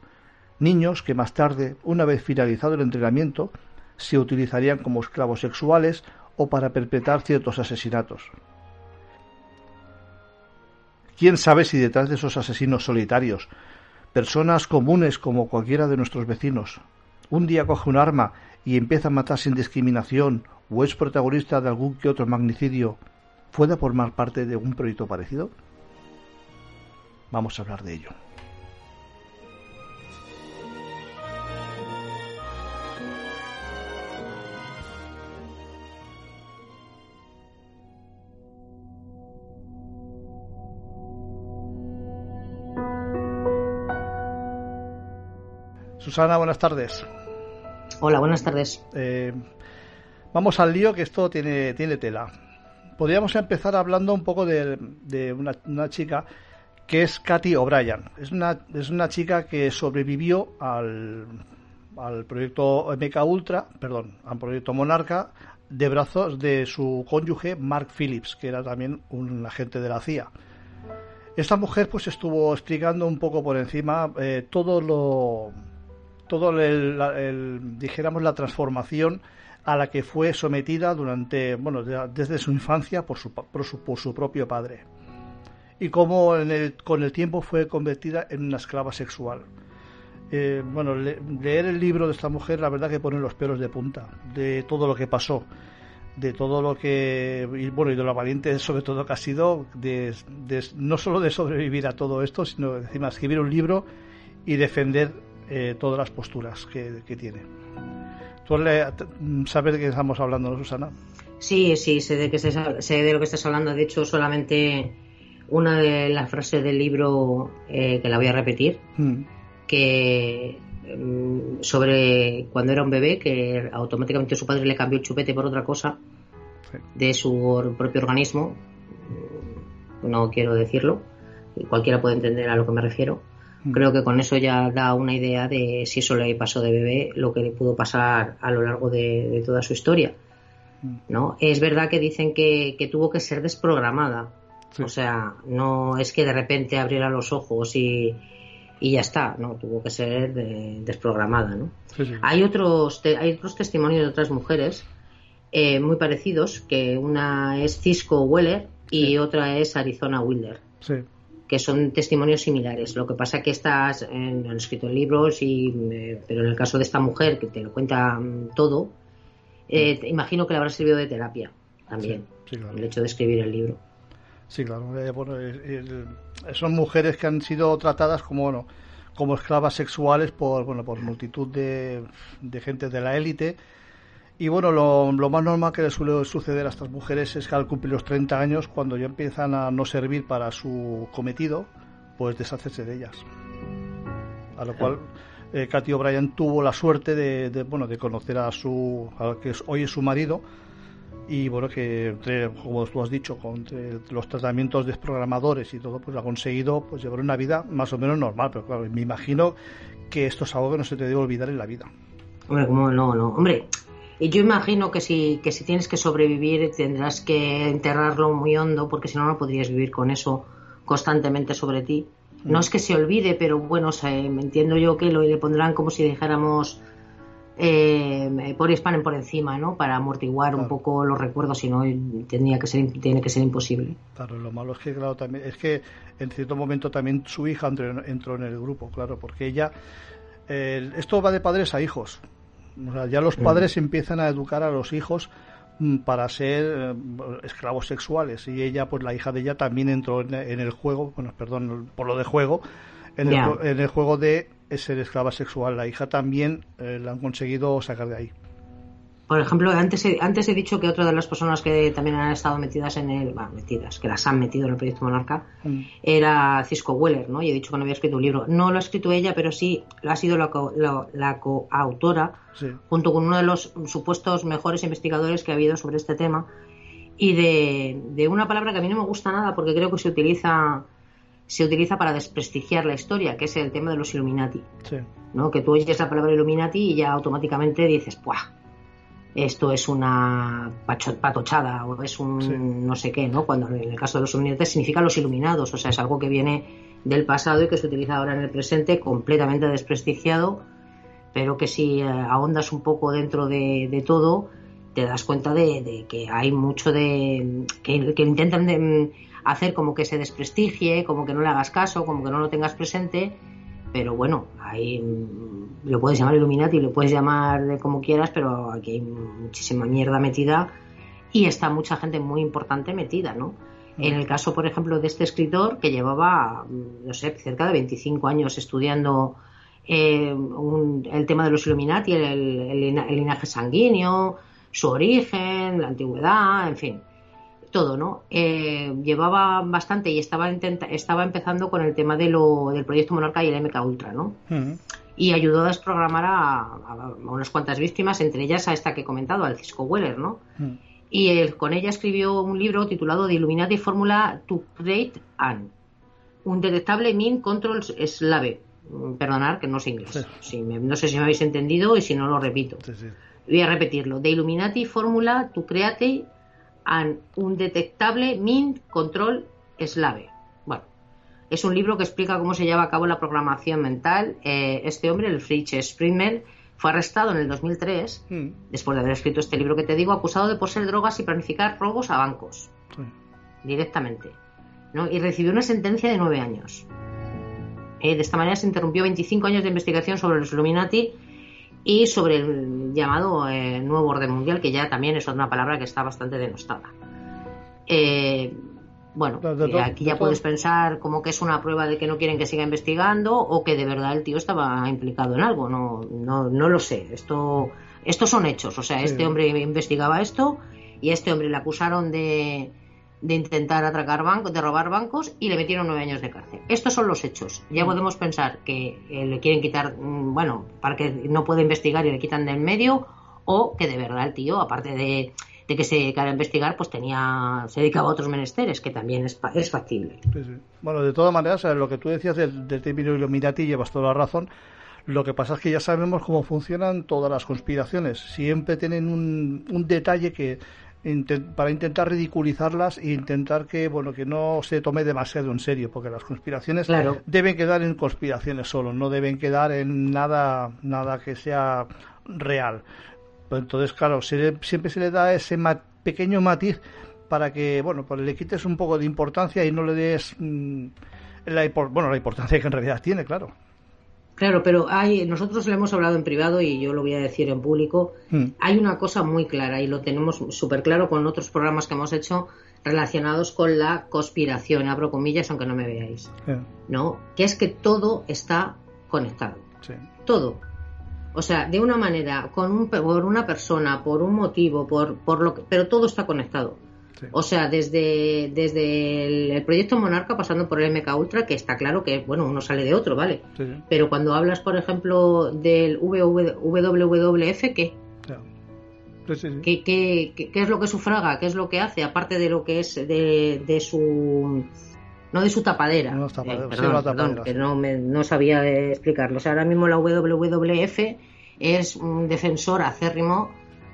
A: niños que más tarde, una vez finalizado el entrenamiento, se utilizarían como esclavos sexuales o para perpetrar ciertos asesinatos. ¿Quién sabe si detrás de esos asesinos solitarios, personas comunes como cualquiera de nuestros vecinos, un día coge un arma y empieza a matar sin discriminación o es protagonista de algún que otro magnicidio, pueda formar parte de un proyecto parecido? Vamos a hablar de ello. Susana, buenas tardes.
B: Hola, buenas tardes.
A: Eh, vamos al lío, que esto tiene, tiene tela. Podríamos empezar hablando un poco de, una, chica que es Katy O'Brien. Es una, es una chica que sobrevivió al, al proyecto MK Ultra, perdón, al proyecto Monarca, de brazos de su cónyuge Mark Phillips, que era también un agente de la CIA. Esta mujer pues estuvo explicando un poco por encima eh, todo lo todo el, dijéramos la transformación a la que fue sometida durante bueno desde su infancia por su, por su, por su propio padre. Y cómo con el tiempo fue convertida en una esclava sexual. Eh, bueno leer el libro de esta mujer la verdad que pone los pelos de punta de todo lo que pasó de todo lo que y bueno y de lo valiente sobre todo que ha sido de, no solo de sobrevivir a todo esto sino encima escribir un libro y defender eh, todas las posturas que, tiene. ¿Tú sabes de qué estamos hablando, no, Susana?
B: Sí, sí, sé de, que sé de lo que estás hablando. De hecho, solamente una de las frases del libro eh, que la voy a repetir, mm. que mm, sobre cuando era un bebé, que automáticamente su padre le cambió el chupete por otra cosa de su propio organismo. No quiero decirlo, cualquiera puede entender a lo que me refiero. Creo que con eso ya da una idea de si eso le pasó de bebé, lo que le pudo pasar a lo largo de, toda su historia. ¿no? Es verdad que dicen que, tuvo que ser desprogramada. O sea, no es que de repente abriera los ojos y, y ya está, no, tuvo que ser desprogramada, ¿no? Hay otros hay otros testimonios de otras mujeres eh, muy parecidos, que una es Cisco Weller y otra es Arizona Wilder. Sí que son testimonios similares. Lo que pasa que estas han escrito en libros, y, eh, pero en el caso de esta mujer que te lo cuenta mm, todo, eh, imagino que le habrá servido de terapia también el hecho de escribir el libro.
A: Sí, claro. Eh, son mujeres que han sido tratadas como bueno, como esclavas sexuales por bueno por multitud de, de gente de la élite y bueno, lo, más normal que le suele suceder a estas mujeres es que al cumplir los 30 años, cuando ya empiezan a no servir para su cometido, pues deshacerse de ellas. A lo cual eh, Katy O'Brien tuvo la suerte de, bueno, de conocer a su, que hoy es su marido, y bueno, que como tú has dicho, con los tratamientos desprogramadores y todo, pues ha conseguido pues llevar una vida más o menos normal, pero claro, me imagino que esto es algo que no se te debe olvidar en la vida.
B: Hombre, ¿cómo no? no. Hombre, y yo imagino que si, que si tienes que sobrevivir tendrás que enterrarlo muy hondo porque si no, no podrías vivir con eso constantemente sobre ti. No mm. es que se olvide, pero bueno, me entiendo yo que lo le pondrán como si dijéramos eh, por Hispanen por encima, ¿no? Para amortiguar un poco los recuerdos, si no tenía que ser, tiene que ser imposible.
A: Claro, lo malo es que, claro, también, es que en cierto momento también su hija entró, en el grupo, claro, porque ella, esto va de padres a hijos, ya los padres empiezan a educar a los hijos mm, para ser eh, esclavos sexuales. Y ella pues la hija de ella también entró en, el juego bueno perdón por lo de juego en, el, juego de ser esclava sexual. La hija también eh, la han conseguido sacar de ahí
B: por ejemplo, antes he, antes he dicho que otra de las personas que también han estado metidas en el. Bueno, metidas, que las han metido en el proyecto Monarca, mm. era Cisco Weller, ¿no? Y he dicho que no había escrito un libro. No lo ha escrito ella, pero sí ha sido la, la, coautora, junto con uno de los supuestos mejores investigadores que ha habido sobre este tema. Y de, de una palabra que a mí no me gusta nada porque creo que se utiliza se utiliza para desprestigiar la historia, que es el tema de los Illuminati. ¿no? Que tú oyes la palabra Illuminati y ya automáticamente dices, ¡puah! Esto es una patochada o es un no sé qué, ¿no? Cuando en el caso de los Illuminati significa los iluminados, o sea, es algo que viene del pasado y que se utiliza ahora en el presente, completamente desprestigiado, pero que si eh, ahondas un poco dentro de, todo, te das cuenta de, que hay mucho de. que, que intentan mm, hacer como que se desprestigie, como que no le hagas caso, como que no lo tengas presente pero bueno, ahí lo puedes llamar Illuminati, lo puedes llamar de como quieras, pero aquí hay muchísima mierda metida y está mucha gente muy importante metida, ¿no? En el caso, por ejemplo, de este escritor que llevaba, mm, no sé, cerca de 25 años estudiando eh, el tema de los Illuminati, el linaje sanguíneo, su origen, la antigüedad, en fin todo, ¿no? Eh, llevaba bastante y estaba, estaba empezando con el tema de lo, del proyecto Monarca y el MK Ultra, ¿no? Y ayudó a desprogramar a, unas cuantas víctimas, entre ellas a esta que he comentado, al Cisco Weller, ¿no? Y él, con ella escribió un libro titulado The Illuminati Formula to Create An, un detectable Min Control Slave. Perdonar que no sé inglés. no sé si me habéis entendido y si no lo repito. Voy a repetirlo. The Illuminati Formula to Create un detectable Mint Control Slave. Bueno, es un libro que explica cómo se lleva a cabo la programación mental. Eh, este hombre, el Fritz Springman, fue arrestado en el 2003, hmm. después de haber escrito este libro que te digo, acusado de poseer drogas y planificar robos a bancos. Directamente. ¿no? Y recibió una sentencia de nueve años. Eh, de esta manera se interrumpió 25 años de investigación sobre los Illuminati y sobre el llamado eh, nuevo orden mundial, que ya también es otra palabra que está bastante denostada. Eh, bueno, eh, aquí ya puedes pensar como que es una prueba de que no quieren que siga investigando o que de verdad el tío estaba implicado en algo. No, no, no lo sé. Esto, estos son hechos. O sea, este hombre investigaba esto y a este hombre le acusaron de, de intentar atracar bancos, de robar bancos y le metieron nueve años de cárcel. Estos son los hechos. Ya podemos pensar que eh, le quieren quitar, mm, bueno, para que no pueda investigar y le quitan del medio, o que de verdad el tío, aparte de, que se dedicara a investigar, pues tenía, se dedicaba a otros menesteres, que también es, es factible.
A: Bueno, de todas maneras, lo que tú decías del, del término Illuminati llevas toda la razón. Lo que pasa es que ya sabemos cómo funcionan todas las conspiraciones. Siempre tienen un, un detalle que para intentar ridiculizarlas e intentar que bueno que no se tome demasiado en serio porque las conspiraciones deben quedar en conspiraciones solo no deben quedar en nada nada que sea real. Pues entonces claro siempre se le da ese pequeño matiz para que bueno pues le quites un poco de importancia y no le des mm, la bueno la importancia que en realidad tiene claro
B: Claro, pero hay, nosotros le hemos hablado en privado y yo lo voy a decir en público. Hmm. Hay una cosa muy clara y lo tenemos súper claro con otros programas que hemos hecho relacionados con la conspiración, abro comillas aunque no me veáis, ¿no? Que es que todo está conectado. Todo. O sea, de una manera, con un, por una persona, por un motivo, por, por lo que, pero todo está conectado. O sea, desde, desde el, proyecto Monarca pasando por el MK Ultra, que está claro que, bueno, uno sale de otro, ¿vale? Pero cuando hablas, por ejemplo, del WWF, ¿qué? ¿Qué, qué, qué, es lo que sufraga? ¿Qué es lo que hace? Aparte de lo que es de, de su no de su tapadera. No, tapadera, eh, perdón, que no, me, no sabía explicarlo. O sea, ahora mismo la WWF es un defensor acérrimo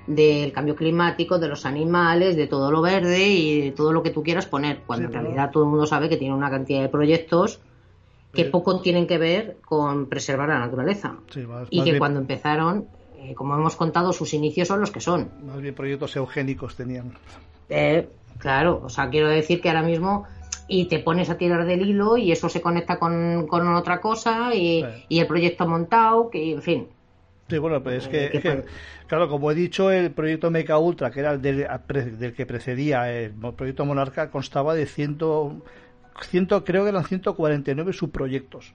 B: del cambio climático, de los animales, de todo lo verde y de todo lo que tú quieras poner, cuando en realidad todo el mundo sabe que tiene una cantidad de proyectos que poco tienen que ver con preservar la naturaleza. y que cuando empezaron, eh, como hemos contado, sus inicios son los que son.
A: Más bien proyectos eugénicos tenían.
B: Eh, claro, o sea, quiero decir que ahora mismo y te pones a tirar del hilo y eso se conecta con, otra cosa y, y, el proyecto montado, que en fin.
A: Sí, bueno, pues es que, claro, como he dicho, el proyecto Meca Ultra, que era el del, que precedía el proyecto Monarca, constaba de ciento, ciento, creo que eran 149 subproyectos.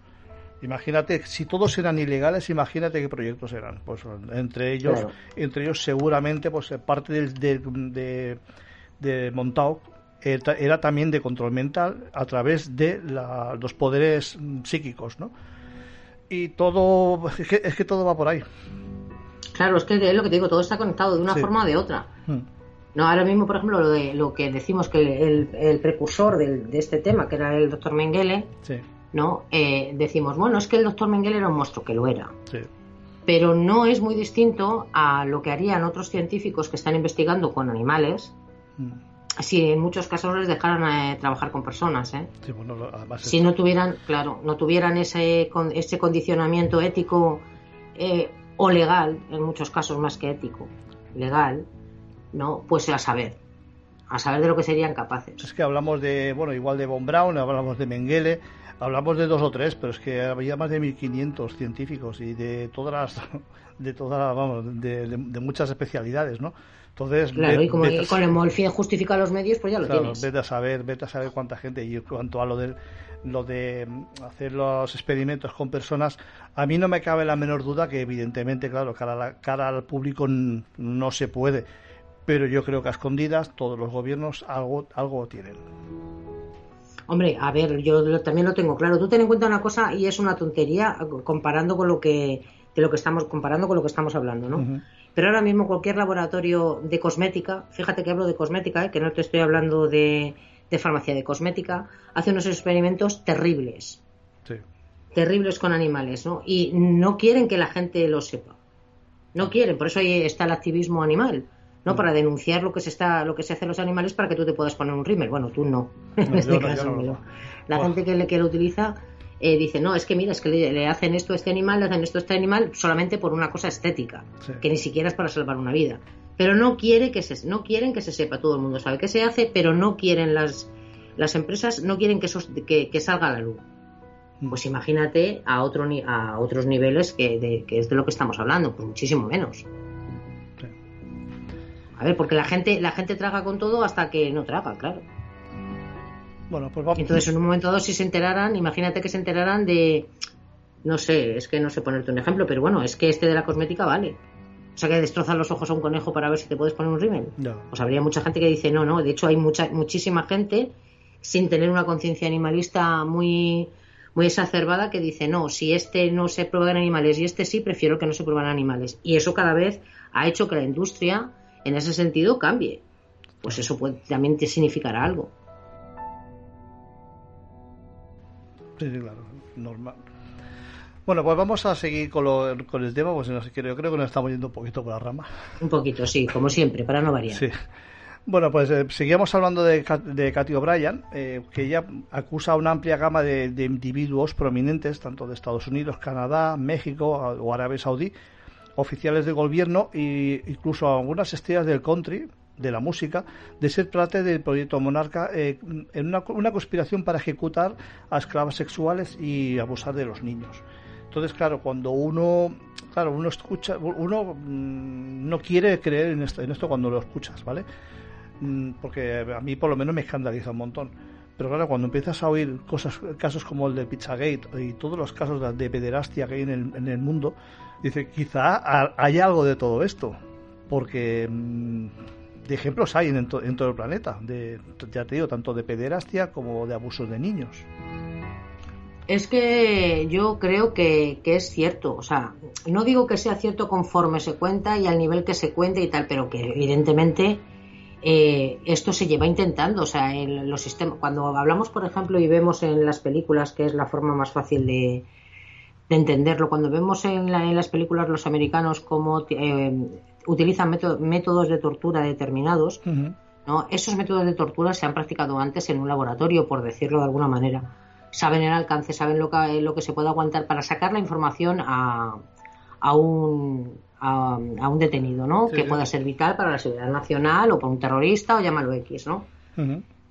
A: Imagínate, si todos eran ilegales, imagínate qué proyectos eran. Pues entre ellos, entre ellos seguramente, pues parte del, de, de, Montao era, también de control mental a través de los poderes psíquicos, ¿no? Y todo, es que, todo va por ahí.
B: Claro, es que es lo que te digo, todo está conectado de una forma o de otra. Hmm. No, ahora mismo, por ejemplo, lo, de, lo que decimos que el, precursor de este tema, que era el doctor Mengele, ¿no? Eh, decimos, bueno, es que el doctor Mengele era un monstruo, que lo era. Pero no es muy distinto a lo que harían otros científicos que están investigando con animales. Hmm si en muchos casos les dejaran eh, trabajar con personas. ¿eh? si no tuvieran, claro, no tuvieran ese, ese condicionamiento ético eh, o legal, en muchos casos más que ético, legal, no, pues a saber, a saber de lo que serían capaces.
A: Es que hablamos de, bueno, igual de Von Braun, hablamos de Mengele, hablamos de dos o tres, pero es que había más de 1500 científicos y de todas las, de todas, vamos, de, de muchas especialidades, ¿no? Entonces,
B: claro, y como con el fin justifica los medios, pues ya lo tienes.
A: Vete a saber, vete a saber cuánta gente. Y en cuanto a lo de, lo de hacer los experimentos con personas, a mí no me cabe la menor duda que evidentemente, claro, cara, cara al público no se puede. Pero yo creo que a escondidas todos los gobiernos algo, algo tienen.
B: Hombre, a ver, yo también lo tengo claro. Tú ten en cuenta una cosa y es una tontería comparando con lo que de lo que estamos comparando con lo que estamos hablando, ¿no? Pero ahora mismo cualquier laboratorio de cosmética, fíjate que hablo de cosmética, ¿eh? que no te estoy hablando de, farmacia de cosmética, hace unos experimentos terribles. Terribles con animales, ¿no? Y no quieren que la gente lo sepa. No quieren, por eso ahí está el activismo animal. ¿no? Mm. Para denunciar lo que se está, lo que se hace a los animales para que tú te puedas poner un rímel. Bueno, tú no, en este caso. La gente que, que lo utiliza eh, dice, no, es que mira, es que le, hacen esto a este animal, le hacen esto a este animal solamente por una cosa estética, que ni siquiera es para salvar una vida. Pero no, quiere que se, no quieren que se sepa, todo el mundo sabe que se hace, pero no quieren las, las empresas, no quieren que, eso, que, salga a la luz. Mm. Pues imagínate a, otro, a otros niveles que, de, que es de lo que estamos hablando, pues muchísimo menos. A ver, porque la gente, la gente traga con todo hasta que no traga, claro. Bueno, pues vamos. Entonces, en un momento dado, si se enteraran, imagínate que se enteraran de. No sé, es que no sé ponerte un ejemplo, pero bueno, es que este de la cosmética vale. O sea, que destrozan los ojos a un conejo para ver si te puedes poner un rímel. Pues habría mucha gente que dice no, no. De hecho, hay mucha, muchísima gente sin tener una conciencia animalista muy, muy exacerbada que dice no, si este no se prueba en animales y este sí, prefiero que no se prueben en animales. Y eso cada vez ha hecho que la industria, en ese sentido, cambie. Pues eso puede, también te significará algo.
A: Sí, claro, normal. Bueno, pues vamos a seguir con, lo, con el tema, pues no sé, creo, creo que nos estamos yendo un poquito por la rama.
B: Un poquito, sí, como siempre, para no variar.
A: Sí. Bueno, pues eh, seguimos hablando de, de Cathy O'Brien, eh, que ella acusa a una amplia gama de, individuos prominentes, tanto de Estados Unidos, Canadá, México o Arabia Saudí, oficiales de gobierno e incluso algunas estrellas del country, de la música, de ser parte del proyecto Monarca eh, en una, una, conspiración para ejecutar a esclavas sexuales y abusar de los niños. Entonces, claro, cuando uno, claro, uno escucha, uno mm, no quiere creer en esto, en esto cuando lo escuchas, ¿vale? Mm, porque a mí por lo menos me escandaliza un montón. Pero claro, cuando empiezas a oír cosas, casos como el de Pizzagate y todos los casos de, pederastia que hay en el, en el mundo, dice, quizá hay algo de todo esto. Porque mm, ejemplos hay en, todo el planeta, de, ya te digo, tanto de pederastia como de abusos de niños.
B: Es que yo creo que, es cierto, o sea, no digo que sea cierto conforme se cuenta y al nivel que se cuente y tal, pero que evidentemente eh, esto se lleva intentando, o sea, en los sistemas, cuando hablamos, por ejemplo, y vemos en las películas, que es la forma más fácil de, entenderlo, cuando vemos en, las películas los americanos cómo eh, utilizan métodos de tortura determinados, ¿no? esos métodos de tortura se han practicado antes en un laboratorio, por decirlo de alguna manera saben el alcance, saben lo que, lo que se puede aguantar para sacar la información a, a un a, un detenido, ¿no? que pueda ser vital para la seguridad nacional o para un terrorista o llámalo X, ¿no?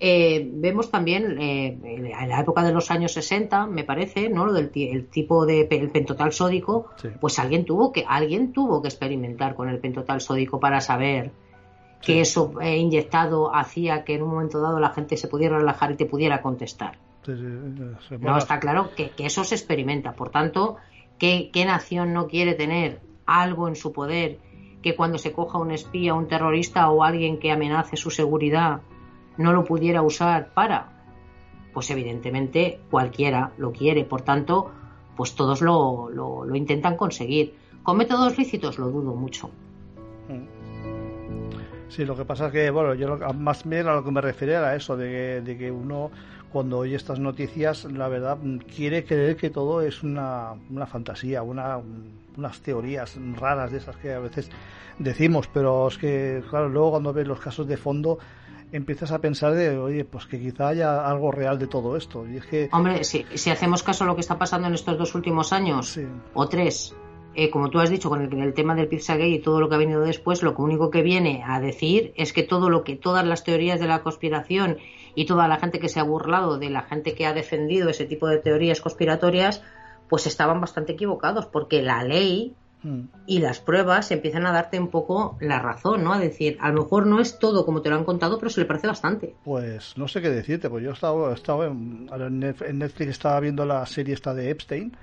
B: Eh, vemos también eh, en la época de los años 60, me parece, ¿no? Lo del el tipo de el pentotal sódico, pues alguien tuvo que alguien tuvo que experimentar con el pentotal sódico para saber que eso eh, inyectado hacía que en un momento dado la gente se pudiera relajar y te pudiera contestar. No, está claro que, eso se experimenta. Por tanto, ¿qué, nación no quiere tener algo en su poder que cuando se coja un espía, un terrorista o alguien que amenace su seguridad no lo pudiera usar para? Pues evidentemente cualquiera lo quiere. Por tanto, pues todos lo, lo, intentan conseguir. ¿Con métodos lícitos? Lo dudo mucho. Mm.
A: Sí, lo que pasa es que, bueno, yo más bien a lo que me refería era eso, de de que uno cuando oye estas noticias, la verdad, quiere creer que todo es una, una fantasía, una, unas teorías raras de esas que a veces decimos, pero es que, claro, luego cuando ves los casos de fondo, empiezas a pensar de, oye, pues que quizá haya algo real de todo esto. Y es que...
B: Hombre, si, si hacemos caso a lo que está pasando en estos dos últimos años, o tres, eh, como tú has dicho, con el, el, tema del Pizzagate y todo lo que ha venido después, lo único que viene a decir es que todo lo que, todas las teorías de la conspiración y toda la gente que se ha burlado de la gente que ha defendido ese tipo de teorías conspiratorias, pues estaban bastante equivocados, porque la ley hmm. y las pruebas empiezan a darte un poco la razón, ¿no? A decir, a lo mejor no es todo como te lo han contado, pero se le parece bastante.
A: Pues no sé qué decirte, pues yo he estado, he estado en, en Netflix estaba viendo la serie esta de Epstein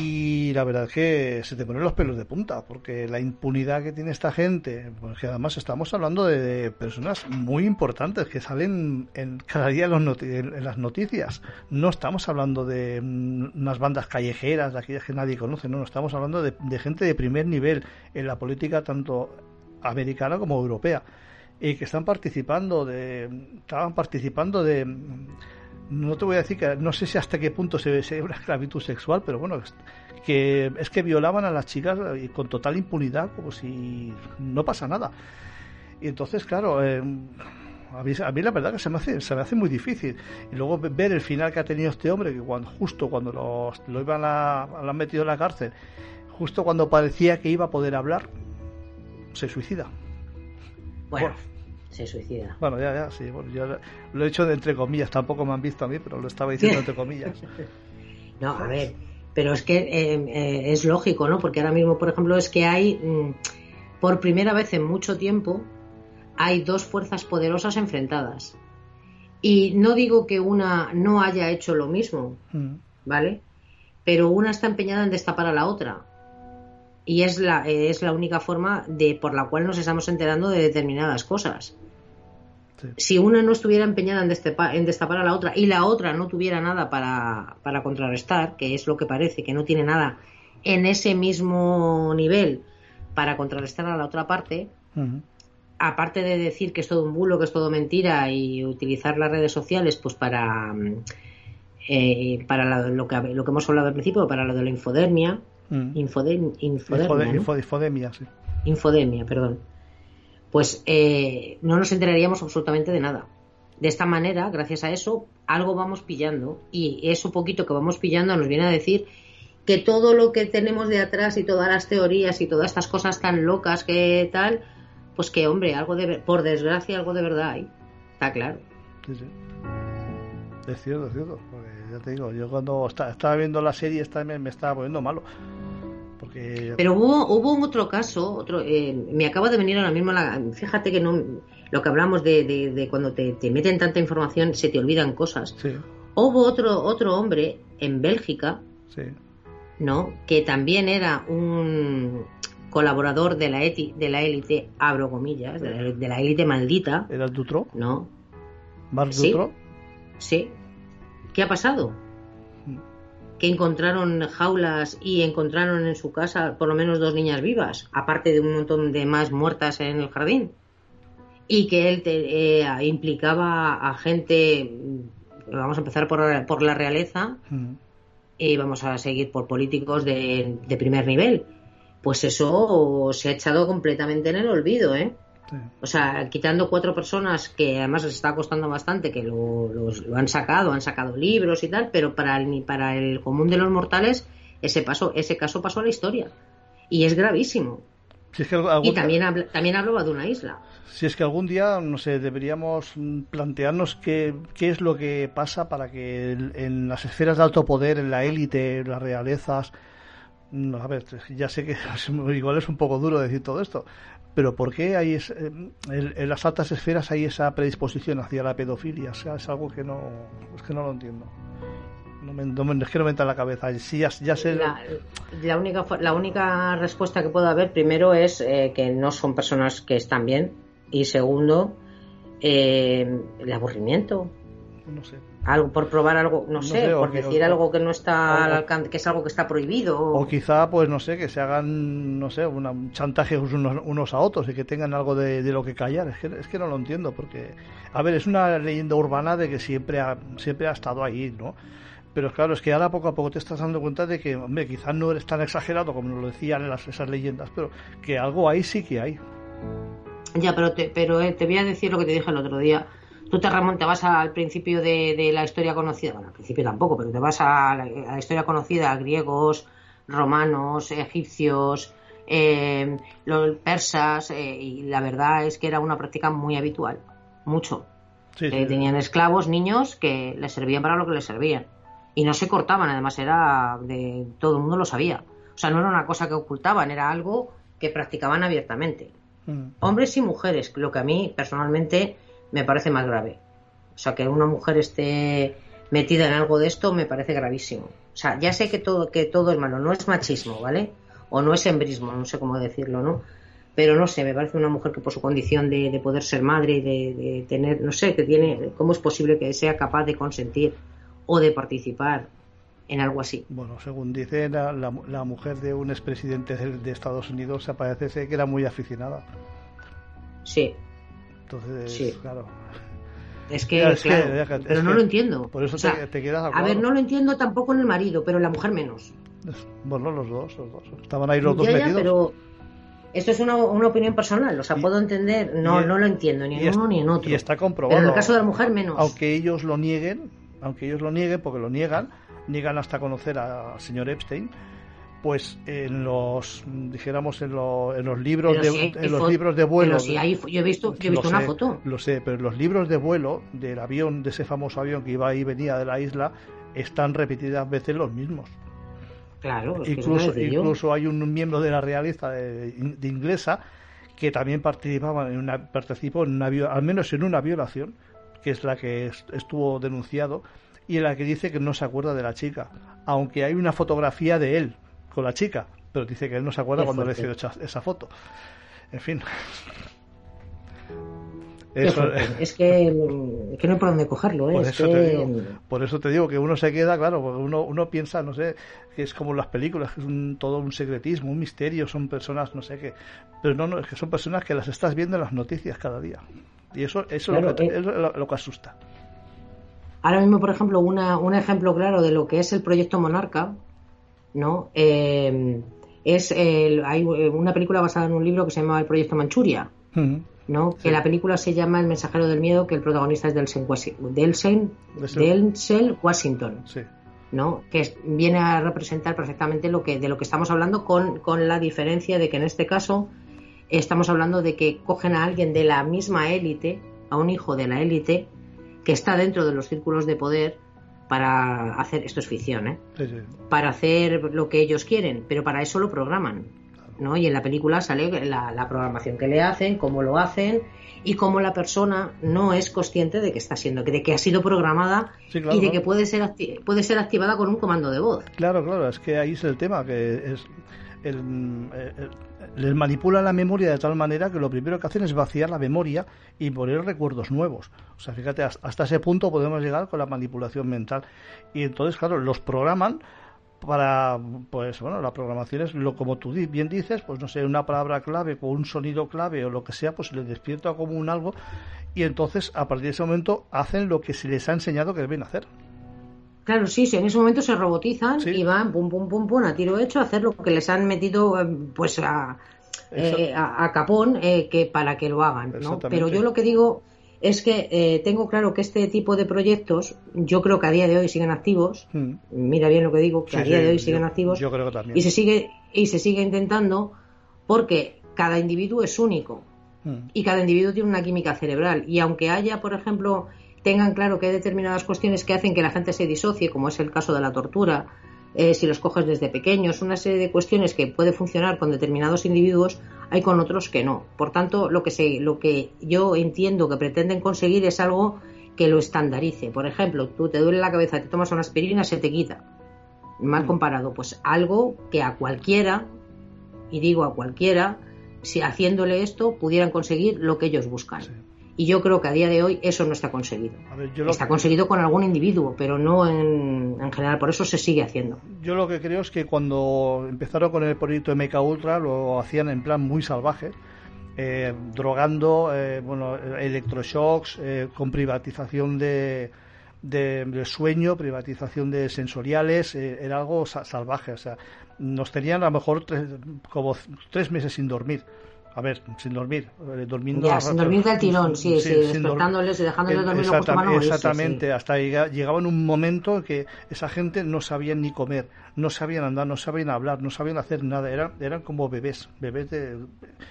A: y la verdad es que se te ponen los pelos de punta, porque la impunidad que tiene esta gente, porque además estamos hablando de, personas muy importantes que salen en, cada día en, las noticias. No estamos hablando de mm, unas bandas callejeras, de aquellas que nadie conoce, no, estamos hablando de, gente de primer nivel en la política tanto americana como europea y que están participando de estaban participando de no te voy a decir que no sé si hasta qué punto se ve una esclavitud sexual, pero bueno, que es que violaban a las chicas con total impunidad, como si no pasa nada. Y entonces, claro, eh, a, mí, la verdad que se me hace se me hace muy difícil. Y luego ver el final que ha tenido este hombre, que cuando justo cuando lo, lo iban a, lo han metido en la cárcel, justo cuando parecía que iba a poder hablar, se suicida.
B: Bueno se suicida.
A: Bueno, ya, ya, sí. yo lo he hecho de entre comillas, tampoco me han visto a mí, pero lo estaba diciendo entre comillas.
B: no, a ver, pero es que eh, eh, es lógico, ¿no? Porque ahora mismo, por ejemplo, es que hay, mm, por primera vez en mucho tiempo, hay dos fuerzas poderosas enfrentadas. Y no digo que una no haya hecho lo mismo, mm. ¿vale? Pero una está empeñada en destapar a la otra y es la, es la única forma de por la cual nos estamos enterando de determinadas cosas. Si una no estuviera empeñada en destapar, en destapar, a la otra y la otra no tuviera nada para, para contrarrestar, que es lo que parece, que no tiene nada en ese mismo nivel para contrarrestar a la otra parte, aparte de decir que es todo un bulo, que es todo mentira y utilizar las redes sociales pues para, eh, para lo, que, lo que hemos hablado al principio, para lo de la infodermia, Mm.
A: infodemia, sí.
B: Infodemia, perdón. Pues eh, no nos enteraríamos absolutamente de nada. De esta manera, gracias a eso, algo vamos pillando y eso poquito que vamos pillando nos viene a decir que todo lo que tenemos de atrás y todas las teorías y todas estas cosas tan locas que tal, pues que hombre, algo de por desgracia algo de verdad hay. Está claro. Sí, sí.
A: Es cierto, es cierto. Ya te digo, yo cuando estaba viendo la serie esta me, me estaba poniendo malo.
B: Pero hubo, hubo otro caso, otro, eh, me acaba de venir ahora mismo, la, fíjate que no, lo que hablamos de, cuando te, meten tanta información se te olvidan cosas. Hubo otro, otro hombre en Bélgica, ¿no? Que también era un, colaborador de la, de la élite, abro comillas, de la élite maldita.
A: ¿Era el Dutro?
B: No.
A: ¿Mark Dutro?
B: Sí. ¿Qué ha pasado? Que encontraron jaulas y encontraron en su casa por lo menos dos niñas vivas, aparte de un montón de más muertas en el jardín. Y que él eh, implicaba a gente, vamos a empezar por, por la realeza, y vamos a seguir por políticos de, de primer nivel pues eso se ha echado completamente en el olvido, ¿eh? O sea, quitando cuatro personas que además les está costando bastante, que lo, han sacado, han sacado libros y tal, pero para el, para el común de los mortales ese, paso, ese caso pasó a la historia. Y es gravísimo. y también, también hablaba de una isla.
A: Si es que algún día, no sé, deberíamos plantearnos qué, qué es lo que pasa para que en las esferas de alto poder, en la élite, en las realezas, a ver, ya sé que igual es un poco duro decir todo esto, pero ¿por qué hay eh, en, las altas esferas hay esa predisposición hacia la pedofilia? O sea, es algo que no, es que no lo entiendo. No me, no es que no me entra en la cabeza. Sí, ya, sé...
B: La, única, la única respuesta que puedo haber, primero, es eh, que no son personas que están bien. Y segundo, eh, el aburrimiento.
A: No sé.
B: Algo por probar algo no, sé, por decir algo que no está al alcance, que es algo que está prohibido
A: o... quizá pues no sé que se hagan no sé un chantaje unos, unos, a otros y que tengan algo de, lo que callar. Es que, es que no lo entiendo porque a ver es una leyenda urbana de que siempre ha, siempre ha estado ahí no pero claro es que ahora poco a poco te estás dando cuenta de que hombre quizás no eres tan exagerado como nos lo decían las, esas leyendas pero que algo ahí sí que hay.
B: Ya pero te, pero eh, te voy a decir lo que te dije el otro día tú te remontas al principio de, la historia conocida, bueno, al principio tampoco, pero te vas a la, historia conocida, griegos, romanos, egipcios, eh, los persas, eh, y la verdad es que era una práctica muy habitual, mucho. Eh, tenían esclavos, niños, que les servían para lo que les servían. Y no se cortaban, además era de todo el mundo lo sabía. O sea, no era una cosa que ocultaban, era algo que practicaban abiertamente. Mm. Hombres y mujeres, lo que a mí personalmente me parece más grave. O sea, que una mujer esté metida en algo de esto me parece gravísimo. O sea, ya sé que todo, que todo es malo, no es machismo, ¿vale? O no es embrismo, no sé cómo decirlo, ¿no? Pero no sé, me parece una mujer que por su condición de, poder ser madre de, tener, no sé, que tiene, ¿cómo es posible que sea capaz de consentir o de participar en algo así?
A: Bueno, según dice la, la, mujer de un expresidente de, de Estados Unidos, se parece que era muy aficionada.
B: Sí,
A: entonces, claro.
B: Es que, claro, pero no lo entiendo.
A: Por eso te, quedas
B: A ver, no lo entiendo tampoco en el marido, pero en la mujer menos.
A: Bueno, los dos, los dos. Estaban ahí los dos metidos.
B: pero esto es una, una, opinión personal, o sea, puedo entender, no, no lo entiendo ni en uno ni en otro.
A: Y está comprobado.
B: Pero en el caso de la mujer menos.
A: Aunque ellos lo nieguen, aunque ellos lo nieguen, porque lo niegan, niegan hasta conocer al señor Epstein, pues en los dijéramos en, en los libros de, en los libros de vuelo
B: yo he visto, yo he visto una foto.
A: lo sé pero en los libros de vuelo del avión de ese famoso avión que iba y venía de la isla están repetidas veces los mismos.
B: Claro
A: incluso incluso hay un miembro de la realista de, inglesa que también participaba en una participó en una al menos en una violación que es la que estuvo denunciado y en la que dice que no se acuerda de la chica aunque hay una fotografía de él con la chica, pero dice que él no se acuerda cuando le hizo esa foto. En fin.
B: es que, no hay por dónde cogerlo. ¿eh?
A: Por, eso te digo, por eso te digo que uno se queda, claro, porque uno, uno piensa, no sé, que es como las películas, que es un, todo un secretismo, un misterio, son personas, no sé qué. Pero no, no, es que son personas que las estás viendo en las noticias cada día. Y eso, eso es, lo que, eh. lo, que asusta.
B: Ahora mismo, por ejemplo, una, un ejemplo claro de lo que es el proyecto Monarca, ¿no? Eh, es hay una película basada en un libro que se llama El Proyecto Manchuria, ¿no? Que la película se llama El Mensajero del Miedo, que el protagonista es Delsen, Washington, ¿no? Que viene a representar perfectamente lo que de lo que estamos hablando con, con la diferencia de que en este caso estamos hablando de que cogen a alguien de la misma élite, a un hijo de la élite, que está dentro de los círculos de poder para hacer, esto es ficción, ¿eh? para hacer lo que ellos quieren, pero para eso lo programan. ¿no? Y en la película sale la, programación que le hacen, cómo lo hacen y cómo la persona no es consciente de que está siendo, de que ha sido programada y de que puede ser puede ser activada con un comando de voz.
A: Claro, claro, es que ahí es el tema, que es les manipula la memoria de tal manera que lo primero que hacen es vaciar la memoria y poner recuerdos nuevos. O sea, fíjate, hasta ese punto podemos llegar con la manipulación mental. Y entonces, claro, los programan para pues bueno la programación es lo como tú bien dices pues no sé una palabra clave o un sonido clave o lo que sea pues les despierta como un algo y entonces a partir de ese momento hacen lo que se les ha enseñado que deben hacer
B: Claro, sí, sí, en ese momento se robotizan y van pum, pum, pum, pum, a tiro hecho a hacer lo que les han metido eh, pues a, eh, a, capón eh, que para que lo hagan, ¿no? Pero yo lo que digo es que tengo claro que este tipo de proyectos, yo creo que a día de hoy siguen activos. Hmm. Mira bien lo que digo, que a día de hoy siguen activos.
A: Yo creo que también.
B: Y se sigue y se sigue intentando porque cada individuo es único hmm. y cada individuo tiene una química cerebral y aunque haya, por ejemplo, tengan claro que hay determinadas cuestiones que hacen que la gente se disocie, como es el caso de la tortura, eh, si los coges desde pequeños, una serie de cuestiones que puede funcionar con determinados individuos, hay con otros que no. Por tanto, lo que, se, lo que yo entiendo que pretenden conseguir es algo que lo estandarice. Por ejemplo, tú te duele la cabeza, te tomas una aspirina, se te quita. Mal mm. comparado, pues algo que a cualquiera, y digo a cualquiera, si haciéndole esto pudieran conseguir lo que ellos buscan. Y yo creo que a día de hoy eso no está conseguido. Está conseguido con algún individuo, pero no en, general. Por eso se sigue haciendo.
A: Yo lo que creo es que cuando empezaron con el proyecto MK Ultra lo hacían en plan muy salvaje. Eh, drogando, eh, bueno, electroshocks, eh, con privatización de, de, sueño, privatización de sensoriales, era algo salvaje. O sea, nos tenían a lo mejor como tres meses sin dormir a ver, sin dormir, eh, durmiendo.
B: Ya, sin dormir del tirón, sí, sí, despertándoles y dejándoles dormir
A: exactamente, exactamente hasta llegaba en un momento que esa gente no sabían ni comer, no sabían andar, no sabían hablar, no sabían hacer nada, eran, eran como bebés, bebés de...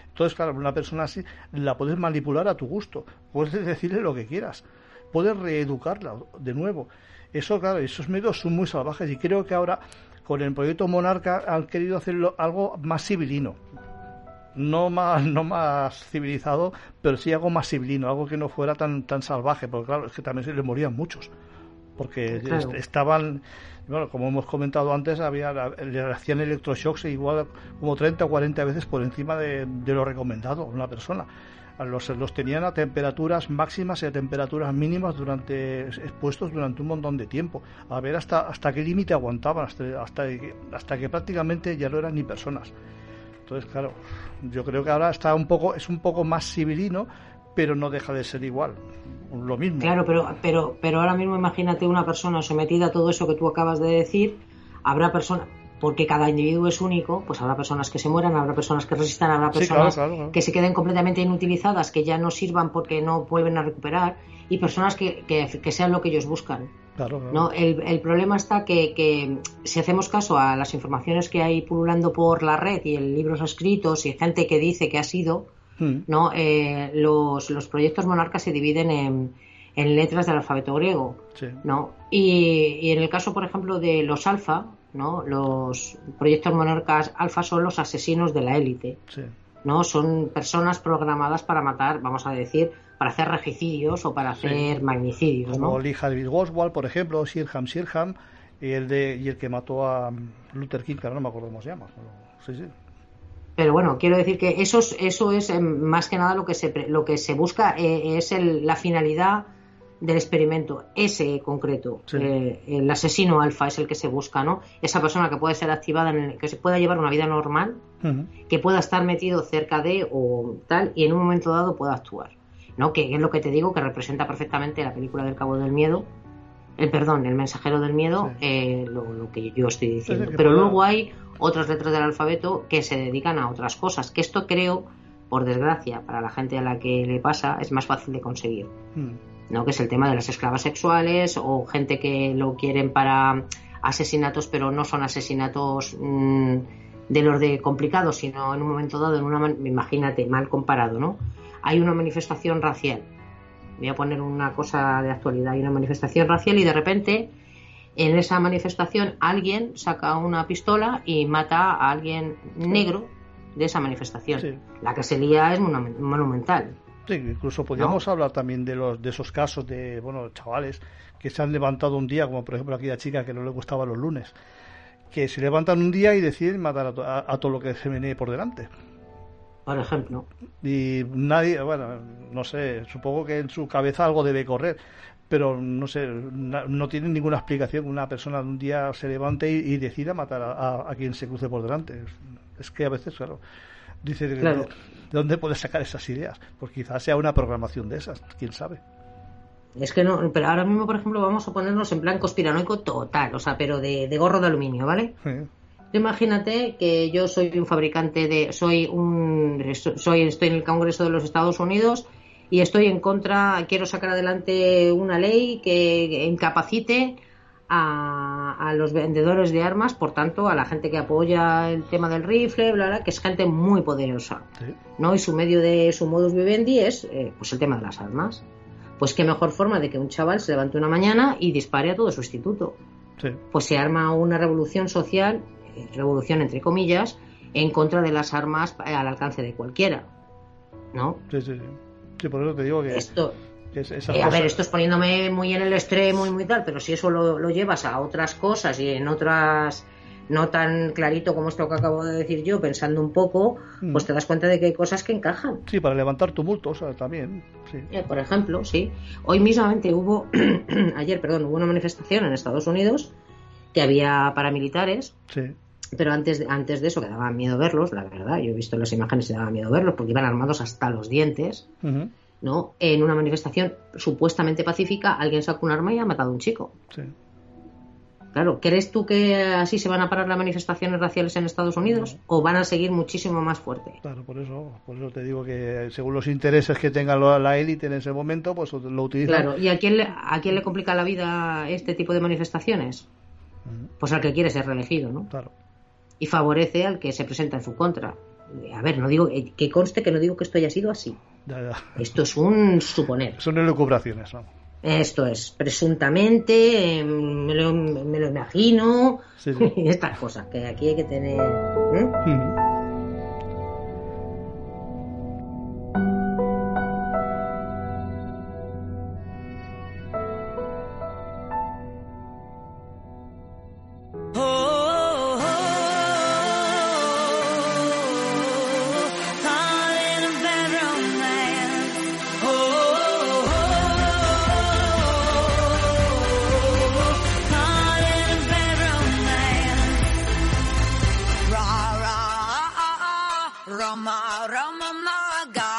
A: Entonces, claro, una persona así la puedes manipular a tu gusto, puedes decirle lo que quieras, puedes reeducarla de nuevo. Eso, claro, esos medios son muy salvajes y creo que ahora con el proyecto Monarca han querido hacerlo algo más civilino no más, no más civilizado, pero sí algo más civilino, algo que no fuera tan, tan salvaje, porque claro, es que también se le morían muchos, porque estaban, bueno, como hemos comentado antes, había, le hacían electroshocks igual como 30 o 40 veces por encima de, lo recomendado a una persona. Los, los, tenían a temperaturas máximas y a temperaturas mínimas durante expuestos durante un montón de tiempo. A ver hasta hasta qué límite aguantaban hasta, hasta hasta que prácticamente ya no eran ni personas entonces, claro, yo creo que ahora está un poco, es un poco más civilino, pero no deja de ser igual. Lo mismo.
B: Claro, pero, pero, pero ahora mismo imagínate una persona sometida a todo eso que tú acabas de decir. Habrá personas, porque cada individuo es único, pues habrá personas que se mueran, habrá personas que resistan, habrá personas que se queden completamente inutilizadas, que ya no sirvan porque no vuelven a recuperar, y personas que, que sean lo que ellos buscan. ¿No? El, problema está que, si hacemos caso a las informaciones que hay pululando por la red y en libros escritos y gente que dice que ha sido, hmm. ¿no? Eh, los, proyectos monarcas se dividen en, letras del alfabeto griego. ¿no? Y, en el caso, por ejemplo, de los alfa, ¿no? los proyectos monarcas alfa son los asesinos de la élite. ¿no? Son personas programadas para matar, vamos a decir, para hacer regicidios o para hacer magnicidios.
A: Como Lee Harvey Oswald, por ejemplo, Sirham Sirham, y el, de, y el que mató a Luther King, que no me acuerdo cómo se llama. sí, sí.
B: Pero bueno, quiero decir que eso es, eso es em, más que nada lo que se, lo que se busca, eh, es el, la finalidad del experimento, ese concreto. Eh, el asesino alfa es el que se busca, ¿no? Esa persona que puede ser activada, en el, que se pueda llevar una vida normal, que pueda estar metido cerca de o tal, y en un momento dado pueda actuar. ¿No? Que es lo que te digo, que representa perfectamente la película del Cabo del Miedo, el perdón, el mensajero del miedo, eh, lo, que yo estoy diciendo. Pero luego hay otras letras del alfabeto que se dedican a otras cosas, que esto creo, por desgracia, para la gente a la que le pasa, es más fácil de conseguir. Hmm. ¿no? Que es el tema de las esclavas sexuales o gente que lo quieren para asesinatos, pero no son asesinatos mm, de los de complicados, sino en un momento dado, en una, imagínate, mal comparado, ¿no? Hay una manifestación racial. Voy a poner una cosa de actualidad. Hay una manifestación racial y de repente en esa manifestación alguien saca una pistola y mata a alguien negro de esa manifestación. La que se lía es monumental.
A: Sí, incluso podríamos hablar también de los de esos casos de bueno chavales que se han levantado un día, como por ejemplo aquella chica que no le gustaba los lunes que se levantan un día y deciden matar a, todo lo que se viene por delante.
B: Por ejemplo.
A: Y nadie, bueno, no sé, supongo que en su cabeza algo debe correr, pero no sé, no, tiene ninguna explicación que una persona un día se levante y, decida matar a, quien se cruce por delante. Es, que a veces, claro, dice, ¿de dónde puede sacar esas ideas? Pues quizás sea una programación de esas, quién sabe.
B: Es que no, pero ahora mismo, por ejemplo, vamos a ponernos en plan conspiranoico total, o sea, pero de, gorro de aluminio, ¿vale? Imagínate que yo soy un fabricante de, soy un, soy, estoy en el Congreso de los Estados Unidos y estoy en contra, quiero sacar adelante una ley que incapacite a, los vendedores de armas, por tanto, a la gente que apoya el tema del rifle, bla, bla, que es gente muy poderosa, ¿no? Y su medio de su modus vivendi es, eh, pues, el tema de las armas. Pues qué mejor forma de que un chaval se levante una mañana y dispare a todo su instituto. Pues se arma una revolución social, revolución entre comillas, en contra de las armas al alcance de cualquiera. ¿No?
A: Sí, sí, sí. por eso te digo que.
B: Esto. Eh, a ver, esto es poniéndome muy en el extremo y muy tal, pero si eso lo llevas a otras cosas y en otras no tan clarito como esto que acabo de decir yo, pensando un poco, mm. pues te das cuenta de que hay cosas que encajan.
A: Sí, para levantar tumultos también. Sí.
B: Eh, por ejemplo, sí. Hoy mismamente hubo, ayer, perdón, hubo una manifestación en Estados Unidos que había paramilitares.
A: Sí.
B: Pero antes de, antes de eso, que daba miedo verlos, la verdad, yo he visto las imágenes y daba miedo verlos porque iban armados hasta los dientes. ¿no? En una manifestación supuestamente pacífica, alguien sacó un arma y ha matado a un chico.
A: Sí.
B: Claro, ¿crees tú que así se van a parar las manifestaciones raciales en Estados Unidos o van a seguir muchísimo más fuerte?
A: Claro, por eso, por eso te digo que según los intereses que tenga la élite en ese momento, pues lo utilizan.
B: Claro, ¿y a quién le, a quién le complica la vida este tipo de manifestaciones? Pues al que quiere ser reelegido, ¿no?
A: Claro.
B: Y favorece al que se presenta en su contra. A ver, no digo eh, que conste que no digo que esto haya sido así. Esto es un suponer.
A: Son elucubraciones, ¿no?
B: Esto es, presuntamente, em, me lo, me lo imagino, y estas cosas, que aquí hay que tener... ¿eh?
A: ¿Te Rama, Rama Maga.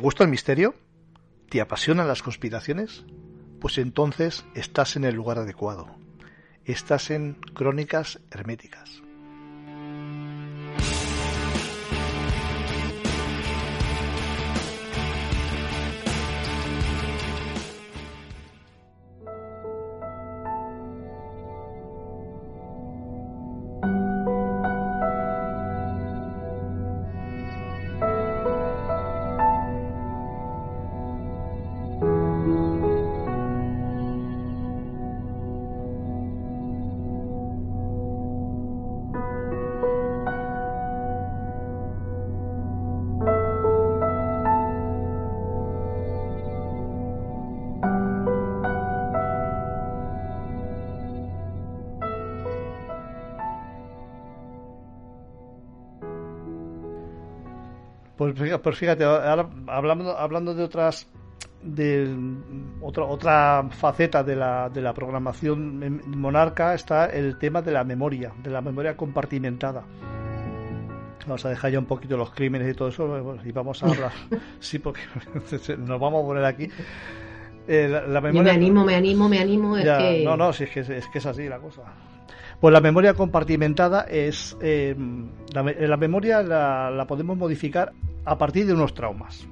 A: Gusta el misterio? ¿Te apasionan las conspiraciones? Pues entonces estás en el lugar adecuado. Estás en Crónicas Herméticas. Pues fíjate, ahora hablando, hablando de otras de otra otra faceta de la, de la programación monarca está el tema de la memoria, de la memoria compartimentada. Vamos a dejar ya un poquito los crímenes y todo eso y vamos a hablar. sí, porque nos vamos a poner aquí.
B: Eh, la, memoria... me animo, me animo, me animo.
A: No, no, si es que, es que es así la cosa. Pues la memoria compartimentada es. Eh, la, memoria la, podemos modificar a partir de unos traumas.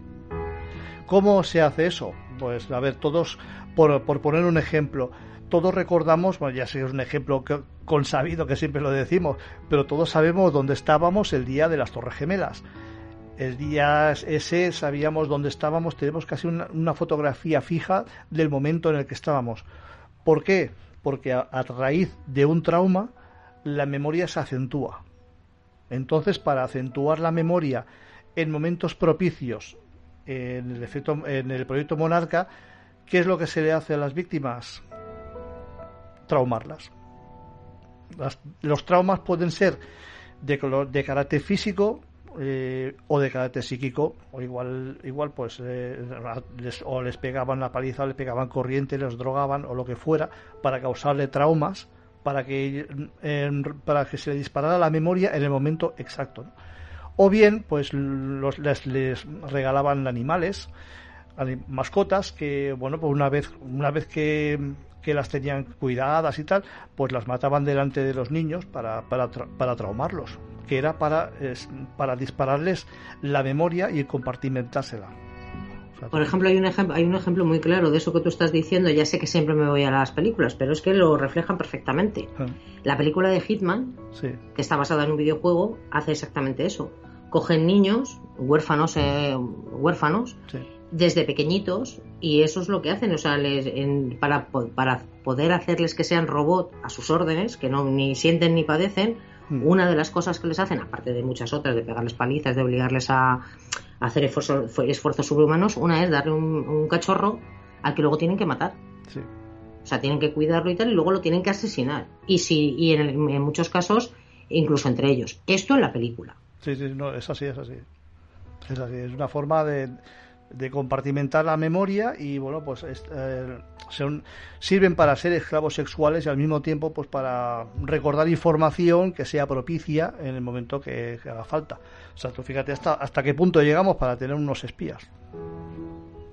A: ¿Cómo se hace eso? Pues, a ver, todos, por, poner un ejemplo, todos recordamos, bueno, ya sé, es un ejemplo consabido que siempre lo decimos, pero todos sabemos dónde estábamos el día de las Torres Gemelas. El día ese sabíamos dónde estábamos, tenemos casi una, fotografía fija del momento en el que estábamos. ¿Por qué? Porque a, raíz de un trauma la memoria se acentúa. Entonces, para acentuar la memoria en momentos propicios en el, efecto, en el proyecto Monarca, ¿qué es lo que se le hace a las víctimas? Traumarlas. los traumas pueden ser de, de carácter físico, eh, o de carácter psíquico, o igual, igual pues eh, les, o les pegaban la paliza, o les pegaban corriente, les drogaban o lo que fuera para causarle traumas, para que, para que se le disparara la memoria en el momento exacto. O bien, pues los, les, les regalaban animales, mascotas que, bueno, pues una vez, una vez que, que las tenían cuidadas y tal, pues las mataban delante de los niños para, para, para traumarlos que era para, para dispararles la memoria y compartimentársela.
B: Por ejemplo, hay un ejemplo, hay un ejemplo muy claro de eso que tú estás diciendo. Ya sé que siempre me voy a las películas, pero es que lo reflejan perfectamente. Ah. La película de Hitman, que está basada en un videojuego, hace exactamente eso. Cogen niños, huérfanos, eh, huérfanos, desde pequeñitos, y eso es lo que hacen. O sea, para, para poder hacerles que sean robot a sus órdenes, que no ni sienten ni padecen, Hmm. Una de las cosas que les hacen, aparte de muchas otras, de pegarles palizas, de obligarles a, hacer esfuerzos, esfuerzos sobrehumanos, una es darle un, cachorro al que luego tienen que matar. O sea, tienen que cuidarlo y tal, y luego lo tienen que asesinar. Y, si, y en, muchos casos, incluso entre ellos. Esto en la película.
A: Sí, sí, no, es así, es así. Es así, es una forma de, de compartimentar la memoria y bueno pues eh, son, sirven para ser esclavos sexuales y al mismo tiempo pues para recordar información que sea propicia en el momento que, haga falta. O sea tú fíjate hasta hasta qué punto llegamos para tener unos espías.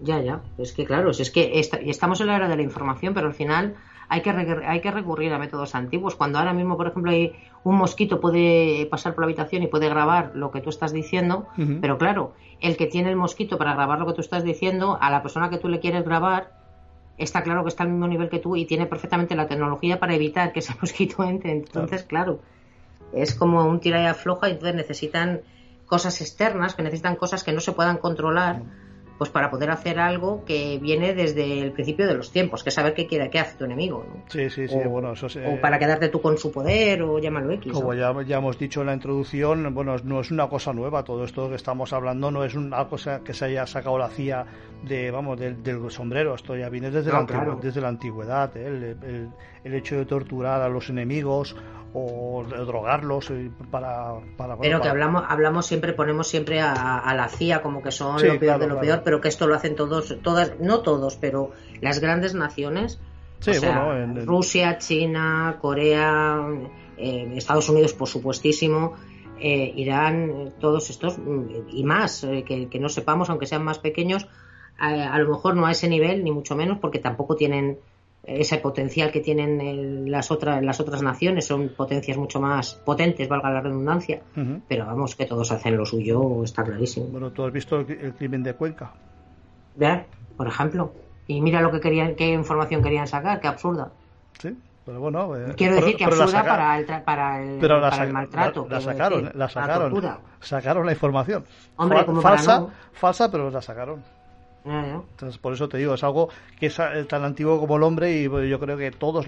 B: Ya ya. Es que claro es que estamos en la era de la información pero al final hay que, hay que recurrir a métodos antiguos. Cuando ahora mismo, por ejemplo, hay un mosquito puede pasar por la habitación y puede grabar lo que tú estás diciendo, pero claro, el que tiene el mosquito para grabar lo que tú estás diciendo, a la persona que tú le quieres grabar, está claro que está al mismo nivel que tú y tiene perfectamente la tecnología para evitar que ese mosquito entre. Entonces, claro, es como un tira y afloja y entonces necesitan cosas externas, que necesitan cosas que no se puedan controlar pues para poder hacer algo que viene desde el principio de los tiempos, que saber qué quiere, qué hace tu enemigo, ¿no?
A: Sí, sí, sí, bueno, eso
B: O para quedarte tú con su poder, o llámalo X.
A: Como ya, ya, hemos dicho en la introducción, bueno, no es una cosa nueva, todo esto que estamos hablando no es una cosa que se haya sacado la CIA de, vamos, del, sombrero, esto ya viene desde, la, desde la antigüedad, ¿eh? el hecho de torturar a los enemigos o drogarlos eh, para, para
B: pero que hablamos hablamos siempre ponemos siempre a, la CIA como que son lo peor de lo peor pero que esto lo hacen todos todas no todos pero las grandes naciones Rusia, China, Corea, eh, Estados Unidos, por supuestísimo, eh, Irán, todos estos y más, eh, que, no sepamos, aunque sean más pequeños, a, lo mejor no a ese nivel, ni mucho menos, porque tampoco tienen ese potencial que tienen las otras las otras naciones son potencias mucho más potentes valga la redundancia pero vamos que todos hacen lo suyo está clarísimo
A: bueno tú has visto el, crimen de Cuenca
B: ¿Ver? por ejemplo y mira lo que querían qué información querían sacar qué absurda
A: sí pero bueno,
B: eh, quiero decir que absurda para el, para el, para el maltrato.
A: La, sacaron, la sacaron, sacaron la información. Hombre, falsa, falsa, pero la sacaron. Entonces, por eso te digo, es algo que es eh, tan antiguo como el hombre y yo creo que todos,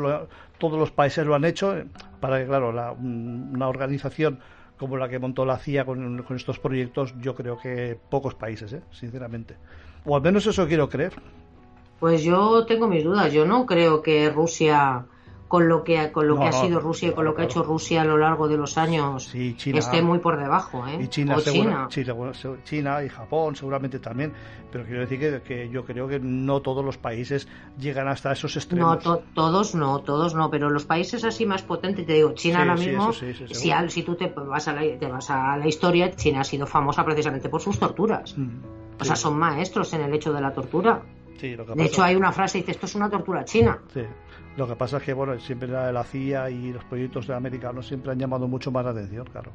A: todos los países lo han hecho eh, para que, claro, una organización como la que montó la CIA con, con estos proyectos, yo creo que pocos países, ¿eh? sinceramente. O al menos eso quiero creer.
B: Pues yo tengo mis dudas. Yo no creo que Rusia con lo que con lo que ha sido Rusia y con lo que ha hecho Rusia a lo largo de los años esté muy por debajo ¿eh?
A: y China, China. China. y Japón seguramente también pero quiero decir que, que, yo creo que no todos los países llegan hasta esos extremos.
B: no todos no todos no pero los países así más potentes te digo China ahora mismo si, si tú te vas a la, te vas a la historia China ha sido famosa precisamente por sus torturas. Mm, o sea son maestros en el hecho de la tortura. De hecho hay una frase que dice esto es una tortura china
A: sí lo que pasa es que, bueno, siempre la, la CIA y los proyectos de americanos siempre han llamado mucho más la atención, claro.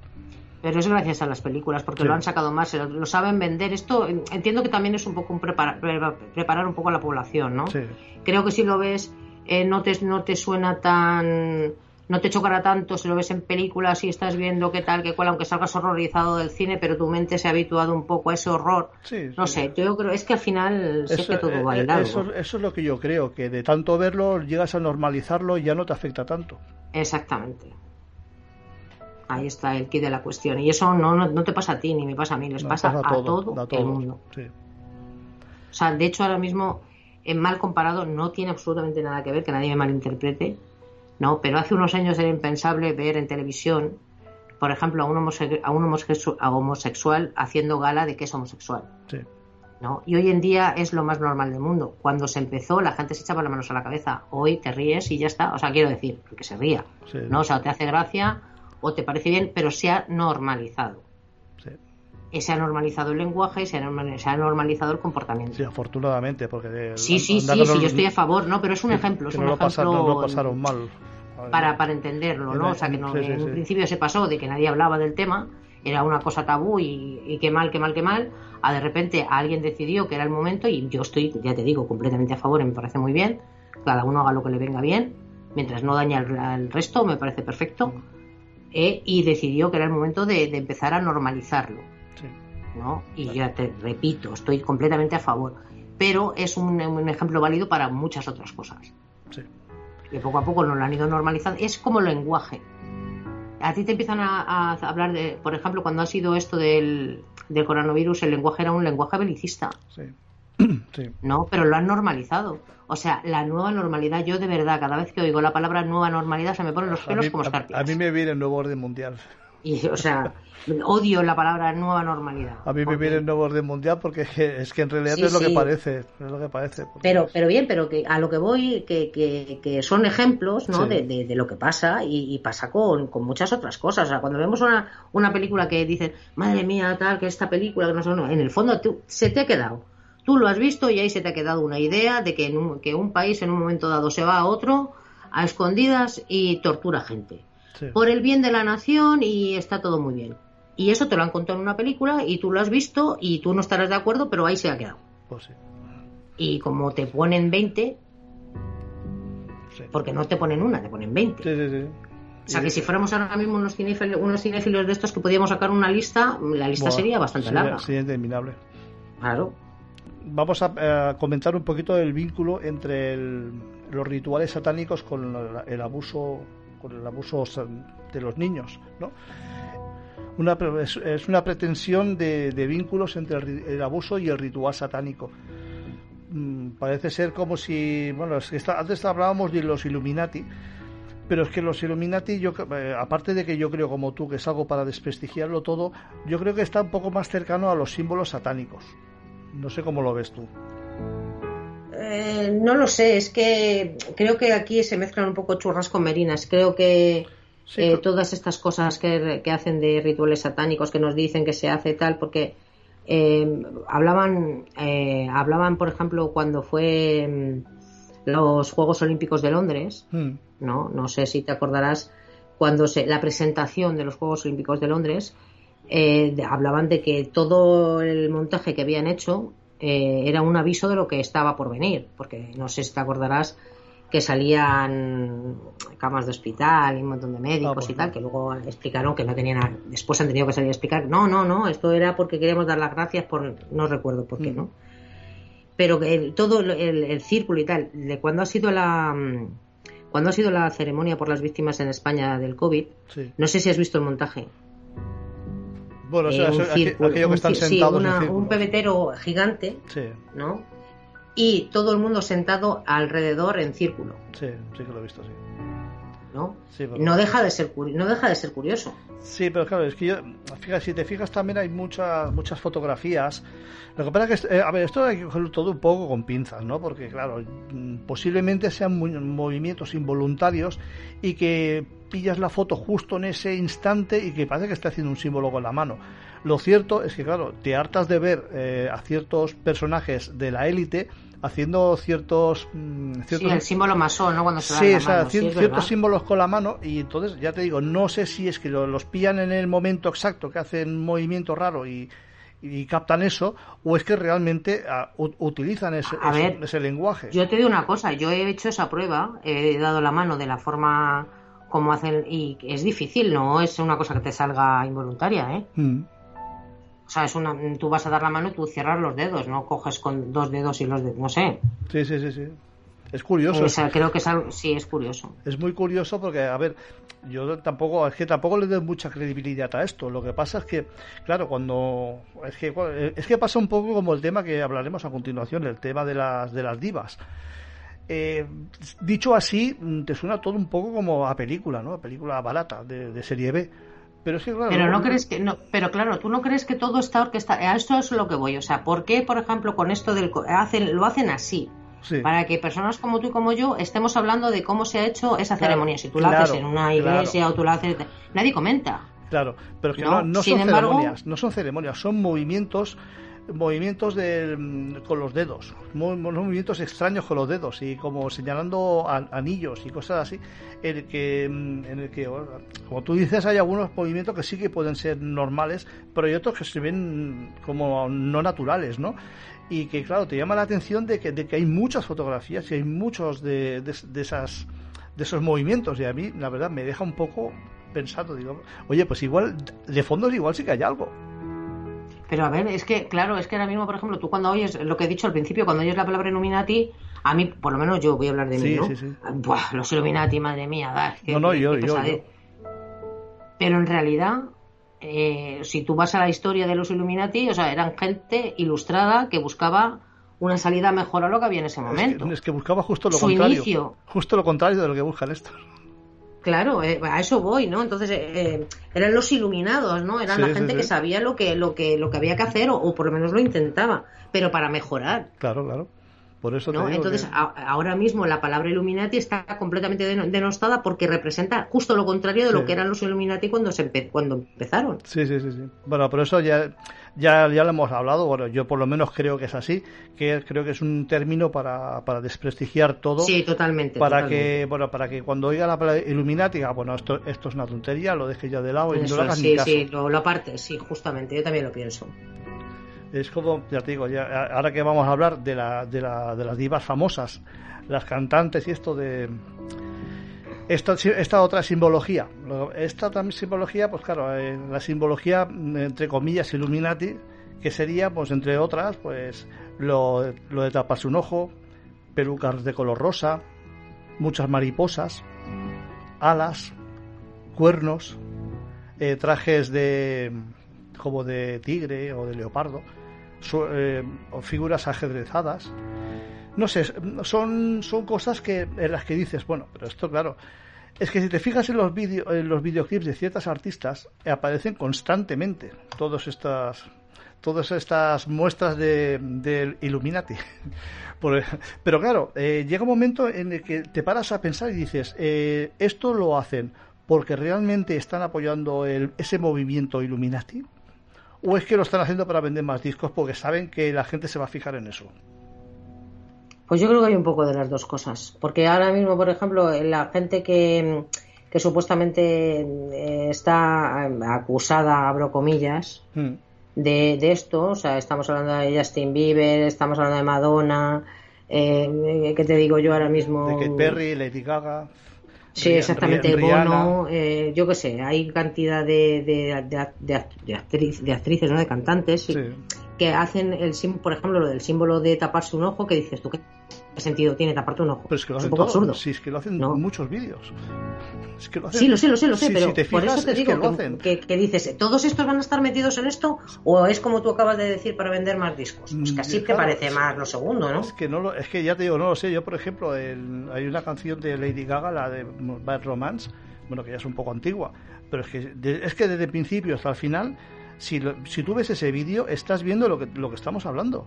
B: Pero es gracias a las películas, porque lo han sacado más, lo, saben vender. Esto entiendo que también es un poco un preparar, preparar un poco a la población, ¿no? Creo que si lo ves, eh, no, te, no te suena tan no te chocará tanto si lo ves en películas y estás viendo qué tal, qué cual, aunque salgas horrorizado del cine, pero tu mente se ha habituado un poco a ese horror. no sé, yo creo, es que al final sé que todo va a ir
A: eh, eso, eso es lo que yo creo, que de tanto verlo llegas a normalizarlo y ya no te afecta tanto.
B: Exactamente. Ahí está el kit de la cuestión. Y eso no, no, te pasa a ti ni me pasa a mí, les pasa, a, todo, el mundo. O sea, de hecho ahora mismo, en mal comparado, no tiene absolutamente nada que ver, que nadie me malinterprete ¿no? Pero hace unos años era impensable ver en televisión, por ejemplo, a un, homosexual, haciendo gala de que es homosexual. ¿no? Y hoy en día es lo más normal del mundo. Cuando se empezó, la gente se echaba las manos a la cabeza. Hoy te ríes y ya está. O sea, quiero decir, que se ría. ¿no? O sea, o te hace gracia o te parece bien, pero se ha normalizado. Se ha normalizado el lenguaje y se ha, normalizado el comportamiento.
A: Sí, afortunadamente, porque...
B: Sí, sí, sí, sí, yo estoy a favor, ¿no? Pero es un ejemplo. Es un
A: no,
B: ejemplo...
A: no lo pasaron mal
B: para, para entenderlo, ¿no? O sea, que no, en un principio se pasó de que nadie hablaba del tema, era una cosa tabú y, y qué mal, qué mal, qué mal, a de repente alguien decidió que era el momento y yo estoy, ya te digo, completamente a favor y me parece muy bien, cada uno haga lo que le venga bien, mientras no dañe al, resto, me parece perfecto, eh, y decidió que era el momento de, empezar a normalizarlo. ¿no? Y ya te repito, estoy completamente a favor, pero es un, un ejemplo válido para muchas otras cosas. Sí que poco a poco nos lo han ido normalizando. Es como el lenguaje. A ti te empiezan a, hablar de, por ejemplo, cuando ha sido esto del, coronavirus, el lenguaje era un lenguaje belicista. Sí. No, pero lo han normalizado. O sea, la nueva normalidad, yo de verdad, cada vez que oigo la palabra nueva normalidad se me ponen los pelos como escarpias.
A: A, mí me viene el nuevo orden mundial.
B: Y, o sea, odio la palabra nueva normalidad.
A: A mí me viene el nuevo orden mundial porque es que en realidad es lo que parece. Es lo que parece
B: pero, pero bien, pero que a lo que voy, que, que, que son ejemplos ¿no? De, de, lo que pasa y, pasa con, con, muchas otras cosas. O sea, cuando vemos una, una película que dicen, madre mía, tal, que esta película, que no son, en el fondo tú, se te ha quedado. Tú lo has visto y ahí se te ha quedado una idea de que, en un, que un país en un momento dado se va a otro a escondidas y tortura gente por el bien de la nación y está todo muy bien. Y eso te lo han contado en una película y tú lo has visto y tú no estarás de acuerdo, pero ahí se ha quedado. Pues y como te ponen 20, porque no te ponen una, te ponen 20. O sea que si fuéramos ahora mismo unos cinéfilos, unos cinéfilos de estos que podíamos sacar una lista, la lista sería bastante larga.
A: Sí, interminable.
B: Claro.
A: Vamos a, comentar un poquito el vínculo entre los rituales satánicos con el abuso con el abuso de los niños, ¿no? Una, es, una pretensión de, vínculos entre el, abuso y el ritual satánico. Mm, parece ser como si, bueno, antes hablábamos de los Illuminati, pero es que los Illuminati, yo, eh, aparte de que yo creo como tú que es algo para desprestigiarlo todo, yo creo que está un poco más cercano a los símbolos satánicos. No sé cómo lo ves tú.
B: Eh, no lo sé, es que creo que aquí se mezclan un poco churras con merinas. Creo que eh, todas estas cosas que, hacen de rituales satánicos, que nos dicen que se hace tal, porque eh, hablaban, hablaban, por ejemplo, cuando fue mm, los Juegos Olímpicos de Londres, hmm. ¿no? No sé si te acordarás, cuando se, la presentación de los Juegos Olímpicos de Londres, hablaban de que todo el montaje que habían hecho eh, era un aviso de lo que estaba por venir, porque no sé si te acordarás que salían camas de hospital y un montón de médicos y tal, que luego explicaron que no tenían, después han tenido que salir a explicar, no, no, no, esto era porque queríamos dar las gracias por, no recuerdo por qué, mm. ¿no? Pero todo el, círculo y tal, de cuando ha sido la, cuando ha sido la ceremonia por las víctimas en España del COVID, no sé si has visto el montaje.
A: Bueno, o sea, un aquello que están sentados
B: un pebetero gigante, ¿no? Y todo el mundo sentado alrededor en círculo.
A: Sí, sí que lo he visto, sí.
B: ¿No? no deja de ser no deja de ser curioso.
A: Sí, pero claro, es que yo, fíjate, si te fijas también hay muchas muchas fotografías. Lo que pasa es que, eh, a ver, esto hay que cogerlo todo un poco con pinzas, ¿no? Porque claro, mm, posiblemente sean movimientos involuntarios y que pillas la foto justo en ese instante y que parece que está haciendo un símbolo con la mano. Lo cierto es que, claro, te hartas de ver eh, a ciertos personajes de la élite haciendo ciertos,
B: mm, ciertos... Sí, el símbolo masón, ¿no? Cuando se
A: sí, da ciertos símbolos con la mano y entonces, ya te digo, no sé si es que los pillan en el momento exacto que hacen un movimiento raro y, captan eso o es que realmente ah, utilizan ese, ese, lenguaje.
B: Yo te digo una cosa, yo he hecho esa prueba, he dado la mano de la forma como hacen y es difícil, no es una cosa que te salga involuntaria, ¿eh? Mm. O sea, es una, tú vas a dar la mano y tú cierras los dedos, no coges con dos dedos y los dedos, no sé.
A: Sí, sí, sí, sí. Es curioso.
B: O sea, creo que es sí, es curioso.
A: Es muy curioso porque, a ver, yo tampoco, es que tampoco le doy mucha credibilidad a esto. Lo que pasa es que, claro, cuando, es que, es que pasa un poco como el tema que hablaremos a continuación, el tema de las, de las divas. Eh, dicho así, te suena todo un poco como a película, ¿no? A película barata de, de serie B pero
B: claro, no, crees que no, pero claro, tú no crees que todo está orquestado. A esto es lo que voy. O sea, ¿por qué, por ejemplo, con esto del hacen lo hacen así? Para que personas como tú y como yo estemos hablando de cómo se ha hecho esa ceremonia. Si tú la haces en una iglesia o tú la haces, nadie comenta.
A: Claro, pero que no, no, son ceremonias, no son ceremonias, son movimientos movimientos de, mm, con los dedos, movimientos extraños con los dedos y como señalando anillos y cosas así, en el que, mm, en el que, como tú dices, hay algunos movimientos que sí que pueden ser normales, pero hay otros que se ven como no naturales, ¿no? Y que, claro, te llama la atención de que, de que hay muchas fotografías y hay muchos de, de, esas de esos movimientos y a mí la verdad me deja un poco pensado digo oye pues igual de fondo igual sí que hay algo
B: pero a ver, es que, claro, es que ahora mismo, por ejemplo, tú cuando oyes lo que he dicho al principio, cuando oyes la palabra Illuminati, a mí, por lo menos yo voy a hablar de mí, ¿no? Sí, sí. Buah, los Illuminati, madre mía, da,
A: no, no, yo, yo,
B: Pero en realidad, eh, si tú vas a la historia de los Illuminati, o sea, eran gente ilustrada que buscaba una salida mejor a lo que había en ese momento.
A: Es que, buscaba justo lo contrario. Justo lo contrario de lo que buscan estos.
B: Claro, eh, a eso voy, ¿no? Entonces eh, eh, eran los iluminados, ¿no? Eran la gente que sabía lo que lo que lo que había que hacer o, por lo menos lo intentaba, pero para mejorar.
A: Claro, claro. Por eso
B: ¿no? Entonces, ahora mismo la palabra Illuminati está completamente denostada porque representa justo lo contrario de lo que eran los Illuminati cuando se cuando empezaron.
A: Sí, sí, sí, sí. Bueno, por eso ya ya, ya lo hemos hablado, bueno, yo por lo menos creo que es así, que creo que es un término para, para desprestigiar todo.
B: Sí, totalmente.
A: Para que, bueno, para que cuando oiga la palabra Illuminati diga, bueno, esto, esto es una tontería, lo deje ya de lado y no lo hagas
B: sí,
A: ni caso.
B: Sí, lo, lo aparte, sí, justamente, yo también lo pienso.
A: Es como, ya te digo, ya, ahora que vamos a hablar de, la, de, la, de las divas famosas, las cantantes y esto de esta, otra simbología. Esta también simbología, pues claro, eh, la simbología, entre comillas, Illuminati, que sería, pues entre otras, pues lo, lo de taparse un ojo, pelucas de color rosa, muchas mariposas, alas, cuernos, eh, trajes de como de tigre o de leopardo, eh, o figuras ajedrezadas, no sé, son, son cosas que en las que dices, bueno, pero esto claro, es que si te fijas en los, video, en los videoclips de ciertas artistas, aparecen constantemente todas estas todas estas muestras de, de Illuminati. Pero claro, eh, llega un momento en el que te paras a pensar y dices, eh, esto lo hacen porque realmente están apoyando el, ese movimiento Illuminati o es que lo están haciendo para vender más discos porque saben que la gente se va a fijar en eso.
B: Pues yo creo que hay un poco de las dos cosas, porque ahora mismo, por ejemplo, la gente que, que supuestamente eh, está acusada, abro comillas, hmm de, de esto, o sea, estamos hablando de Justin Bieber, estamos hablando de Madonna, eh, ¿qué te digo yo ahora mismo?
A: De Kate Perry, Lady Gaga.
B: Sí, exactamente, Bono, eh, yo qué sé, hay cantidad de, de, de, actrices, ¿no? de cantantes que hacen, el por ejemplo, lo del símbolo de taparse un ojo, que dices tú, ¿qué sentido tiene taparte un ojo?
A: Pero es que lo hacen un poco absurdo. Sí, es que lo hacen muchos vídeos.
B: Sí, lo sé, lo sé, lo sé, pero por eso te digo que, que, dices, ¿todos estos van a estar metidos en esto? ¿O es como tú acabas de decir para vender más discos? Pues casi te parece más lo segundo, ¿no?
A: Es que, no lo, es que ya te digo, no lo sé. Yo, por ejemplo, hay una canción de Lady Gaga, la de Bad Romance, bueno, que ya es un poco antigua, pero es que, es que desde el principio hasta el final, si, si tú ves ese vídeo, estás viendo lo que, lo que estamos hablando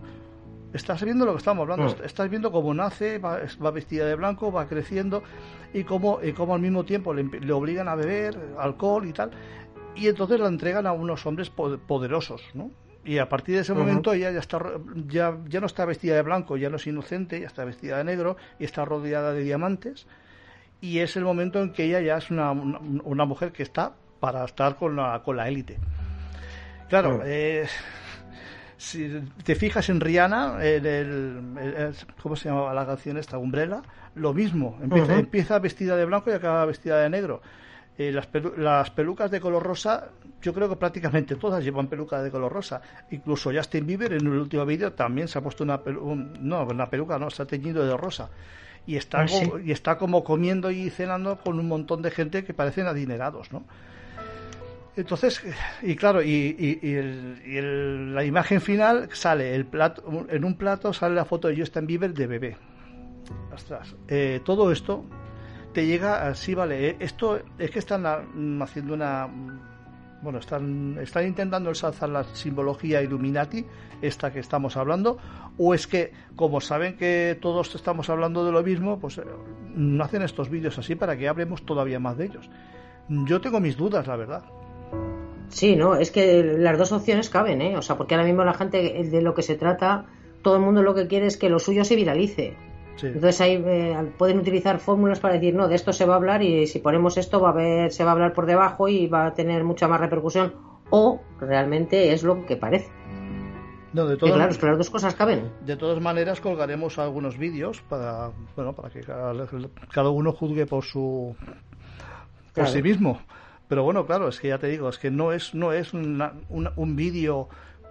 A: estás viendo lo que estamos hablando, mm. estás viendo cómo nace, va, vestida de blanco, va creciendo y cómo, y cómo al mismo tiempo le, obligan a beber alcohol y tal. Y entonces la entregan a unos hombres poderosos, ¿no? Y a partir de ese momento ella ya, está, ya, ya no está vestida de blanco, ya no es inocente, ya está vestida de negro y está rodeada de diamantes. Y es el momento en que ella ya es una, una, mujer que está para estar con la, con la élite. Claro, eh, si te fijas en Rihanna, el, ¿cómo se llamaba la canción esta? Umbrella, lo mismo. Empieza, vestida de blanco y acaba vestida de negro. Eh, las, las, pelucas de color rosa, yo creo que prácticamente todas llevan peluca de color rosa. Incluso Justin Bieber en el último vídeo también se ha puesto una, no, una peluca, no, está teñido de rosa. Y está, ah, y está como comiendo y cenando con un montón de gente que parecen adinerados, ¿no? Entonces, y claro, y, la imagen final sale el plato, en un plato sale la foto de Justin Bieber de bebé. Ostras, eh, todo esto te llega así, vale. Eh, esto es que están haciendo una, bueno, están, están intentando ensalzar la simbología Illuminati, esta que estamos hablando, o es que como saben que todos estamos hablando de lo mismo, pues no eh, hacen estos vídeos así para que hablemos todavía más de ellos. Yo tengo mis dudas, la verdad.
B: Sí, no, es que las dos opciones caben, ¿eh? O sea, porque ahora mismo la gente de lo que se trata, todo el mundo lo que quiere es que lo suyo se viralice. Entonces ahí eh, pueden utilizar fórmulas para decir, no, de esto se va a hablar y si ponemos esto va a ver, se va a hablar por debajo y va a tener mucha más repercusión. O realmente es lo que parece.
A: No, de todas,
B: claro, es que las dos cosas caben.
A: De todas maneras colgaremos algunos vídeos para, bueno, para que cada, uno juzgue por su por sí mismo. Pero bueno, claro, es que ya te digo, es que no es, no es un vídeo,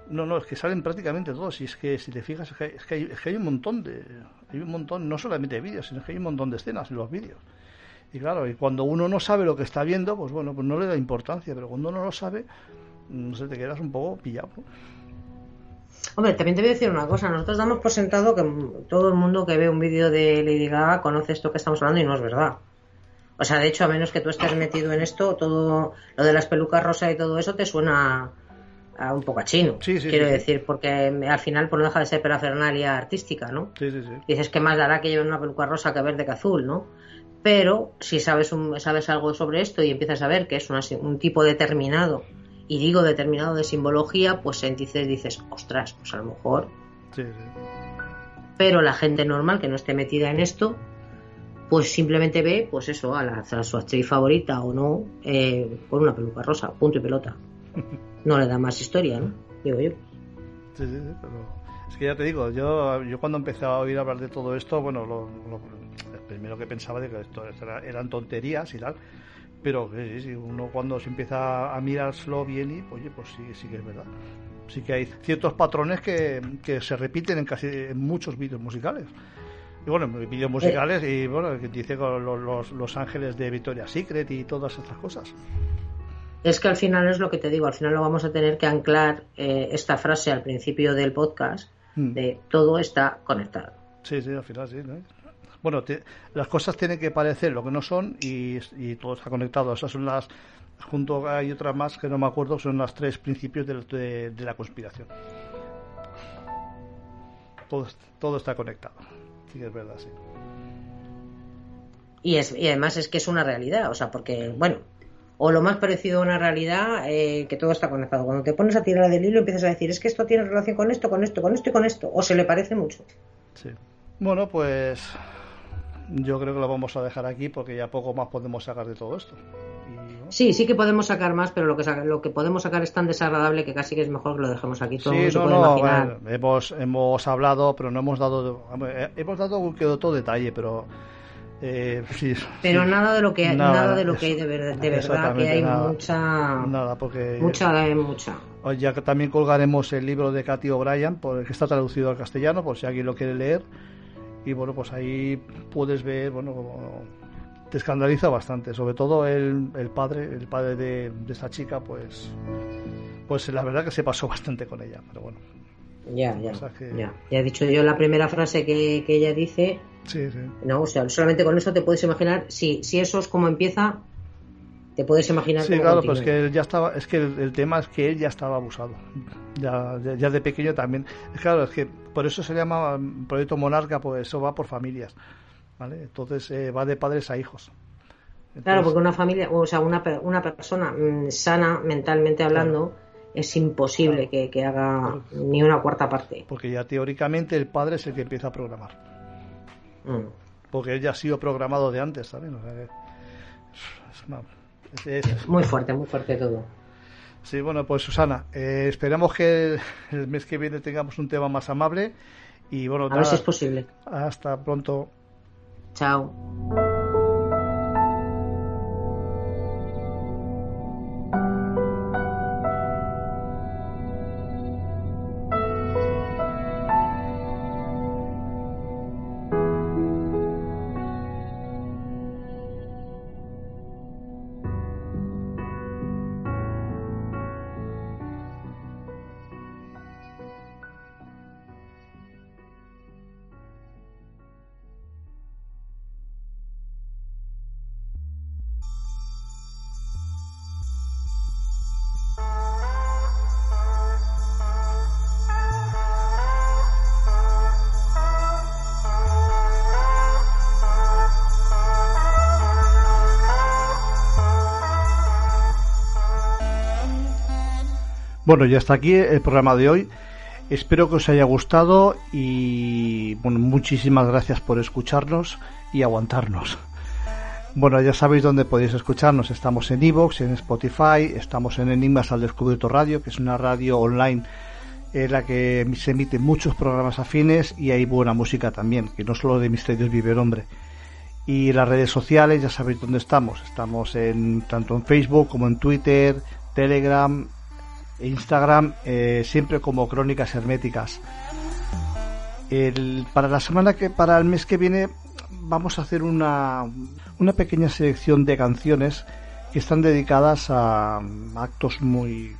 A: no, no, es que salen prácticamente todos. Y es que si te fijas, es que, hay, un montón de, hay un montón, no solamente de vídeos, sino que hay un montón de escenas en los vídeos. Y claro, y cuando uno no sabe lo que está viendo, pues bueno, pues no le da importancia, pero cuando uno lo sabe, no sé, te quedas un poco pillado.
B: Hombre, también te voy a decir una cosa, nosotros damos por sentado que todo el mundo que ve un vídeo de Lady Gaga conoce esto que estamos hablando y no es verdad. O sea, de hecho, a menos que tú estés metido en esto, todo lo de las pelucas rosas y todo eso te suena a un poco a chino. quiero decir, porque al final pues no deja de ser parafernalia artística, ¿no?
A: Sí, sí, sí.
B: Dices que más dará que lleven una peluca rosa que verde que azul, ¿no? Pero si sabes, un, sabes algo sobre esto y empiezas a ver que es un tipo determinado, y digo determinado de simbología, pues entonces dices, ostras, pues a lo mejor.
A: Sí, sí.
B: Pero la gente normal que no esté metida en esto, pues simplemente ve, pues eso, a, la, su actriz favorita o no, eh, con una peluca rosa, punto y pelota. No le da más historia, ¿no? Digo yo.
A: Sí, sí, sí, pero es que ya te digo, yo, yo cuando empecé a oír hablar de todo esto, bueno, lo, primero que pensaba de que esto eran tonterías y tal, pero sí, uno cuando se empieza a mirarlo bien y, oye, pues sí, sí que es verdad. Sí que hay ciertos patrones que, que se repiten en casi en muchos vídeos musicales. Y bueno, vídeos musicales y bueno, que dice con los, los, ángeles de Victoria Secret y todas estas cosas.
B: Es que al final es lo que te digo, al final lo vamos a tener que anclar eh, esta frase al principio del podcast hmm. de todo está conectado.
A: Sí, sí, al final sí. Bueno, las cosas tienen que parecer lo que no son y, todo está conectado. Esas son las, junto hay otras más que no me acuerdo, son los tres principios de, la conspiración. Todo, todo está conectado. Sí, es verdad, sí.
B: Y, es, y además es que es una realidad, o sea, porque, bueno, o lo más parecido a una realidad, eh, que todo está conectado. Cuando te pones a tirar del hilo empiezas a decir, es que esto tiene relación con esto, con esto, con esto y con esto, o se le parece mucho.
A: Sí. Bueno, pues yo creo que lo vamos a dejar aquí porque ya poco más podemos sacar de todo esto.
B: Sí, sí que podemos sacar más, pero lo que, lo que podemos sacar es tan desagradable que casi que es mejor que lo dejemos aquí. Todo
A: sí, no, no, hemos, hemos hablado, pero no hemos dado, hemos dado que otro detalle, pero eh,
B: pero nada de lo que nada, de lo que hay de, verdad que hay mucha nada porque mucha eh, mucha.
A: Ya que también colgaremos el libro de Cathy O'Brien que está traducido al castellano por si alguien lo quiere leer. Y bueno pues ahí puedes ver bueno te escandaliza bastante sobre todo el, el padre el padre de, de esta chica pues pues la verdad que se pasó bastante con ella pero bueno
B: ya ya ya ya he dicho yo la primera frase que, que ella dice
A: Sí, sí.
B: No, o sea, solamente con eso te puedes imaginar, si, si eso es como empieza, te puedes imaginar.
A: Sí, claro, pues que él ya estaba, es que el, tema es que él ya estaba abusado, ya, ya, de pequeño también. Es claro, es que por eso se llama proyecto Monarca, pues eso va por familias, ¿vale? Entonces eh, va de padres a hijos.
B: claro, porque una familia, o sea, una, una persona mm, sana mentalmente hablando. Es imposible que, que haga ni una cuarta parte.
A: Porque ya teóricamente el padre es el que empieza a programar. Mm. Porque él ya ha sido programado de antes, ¿sabes?
B: muy fuerte, muy fuerte todo.
A: Sí, bueno, pues Susana, eh, esperamos que el mes que viene tengamos un tema más amable y bueno,
B: a ver si es posible.
A: Hasta pronto.
B: Chao.
A: Bueno, ya está aquí el programa de hoy. Espero que os haya gustado y bueno, muchísimas gracias por escucharnos y aguantarnos. Bueno, ya sabéis dónde podéis escucharnos. Estamos en Evox, en Spotify, estamos en Enigmas al Descubierto Radio, que es una radio online en la que se emiten muchos programas afines y hay buena música también, que no solo de Misterios vive el hombre. Y las redes sociales, ya sabéis dónde estamos. Estamos en tanto en Facebook como en Twitter, Telegram, Instagram eh, siempre como Crónicas Herméticas. para la semana que, para el mes que viene, vamos a hacer una, una pequeña selección de canciones que están dedicadas a actos muy,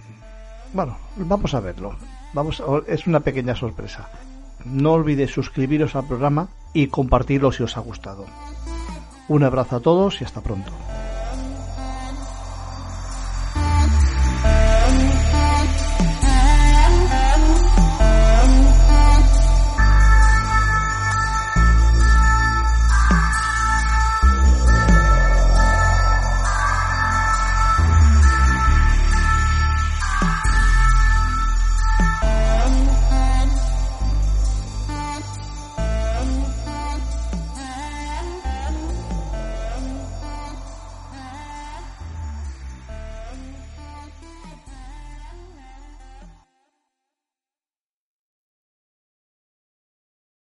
A: bueno, vamos a verlo. Vamos, es una pequeña sorpresa. No olvidéis suscribiros al programa y compartirlo si os ha gustado. Un abrazo a todos y hasta pronto.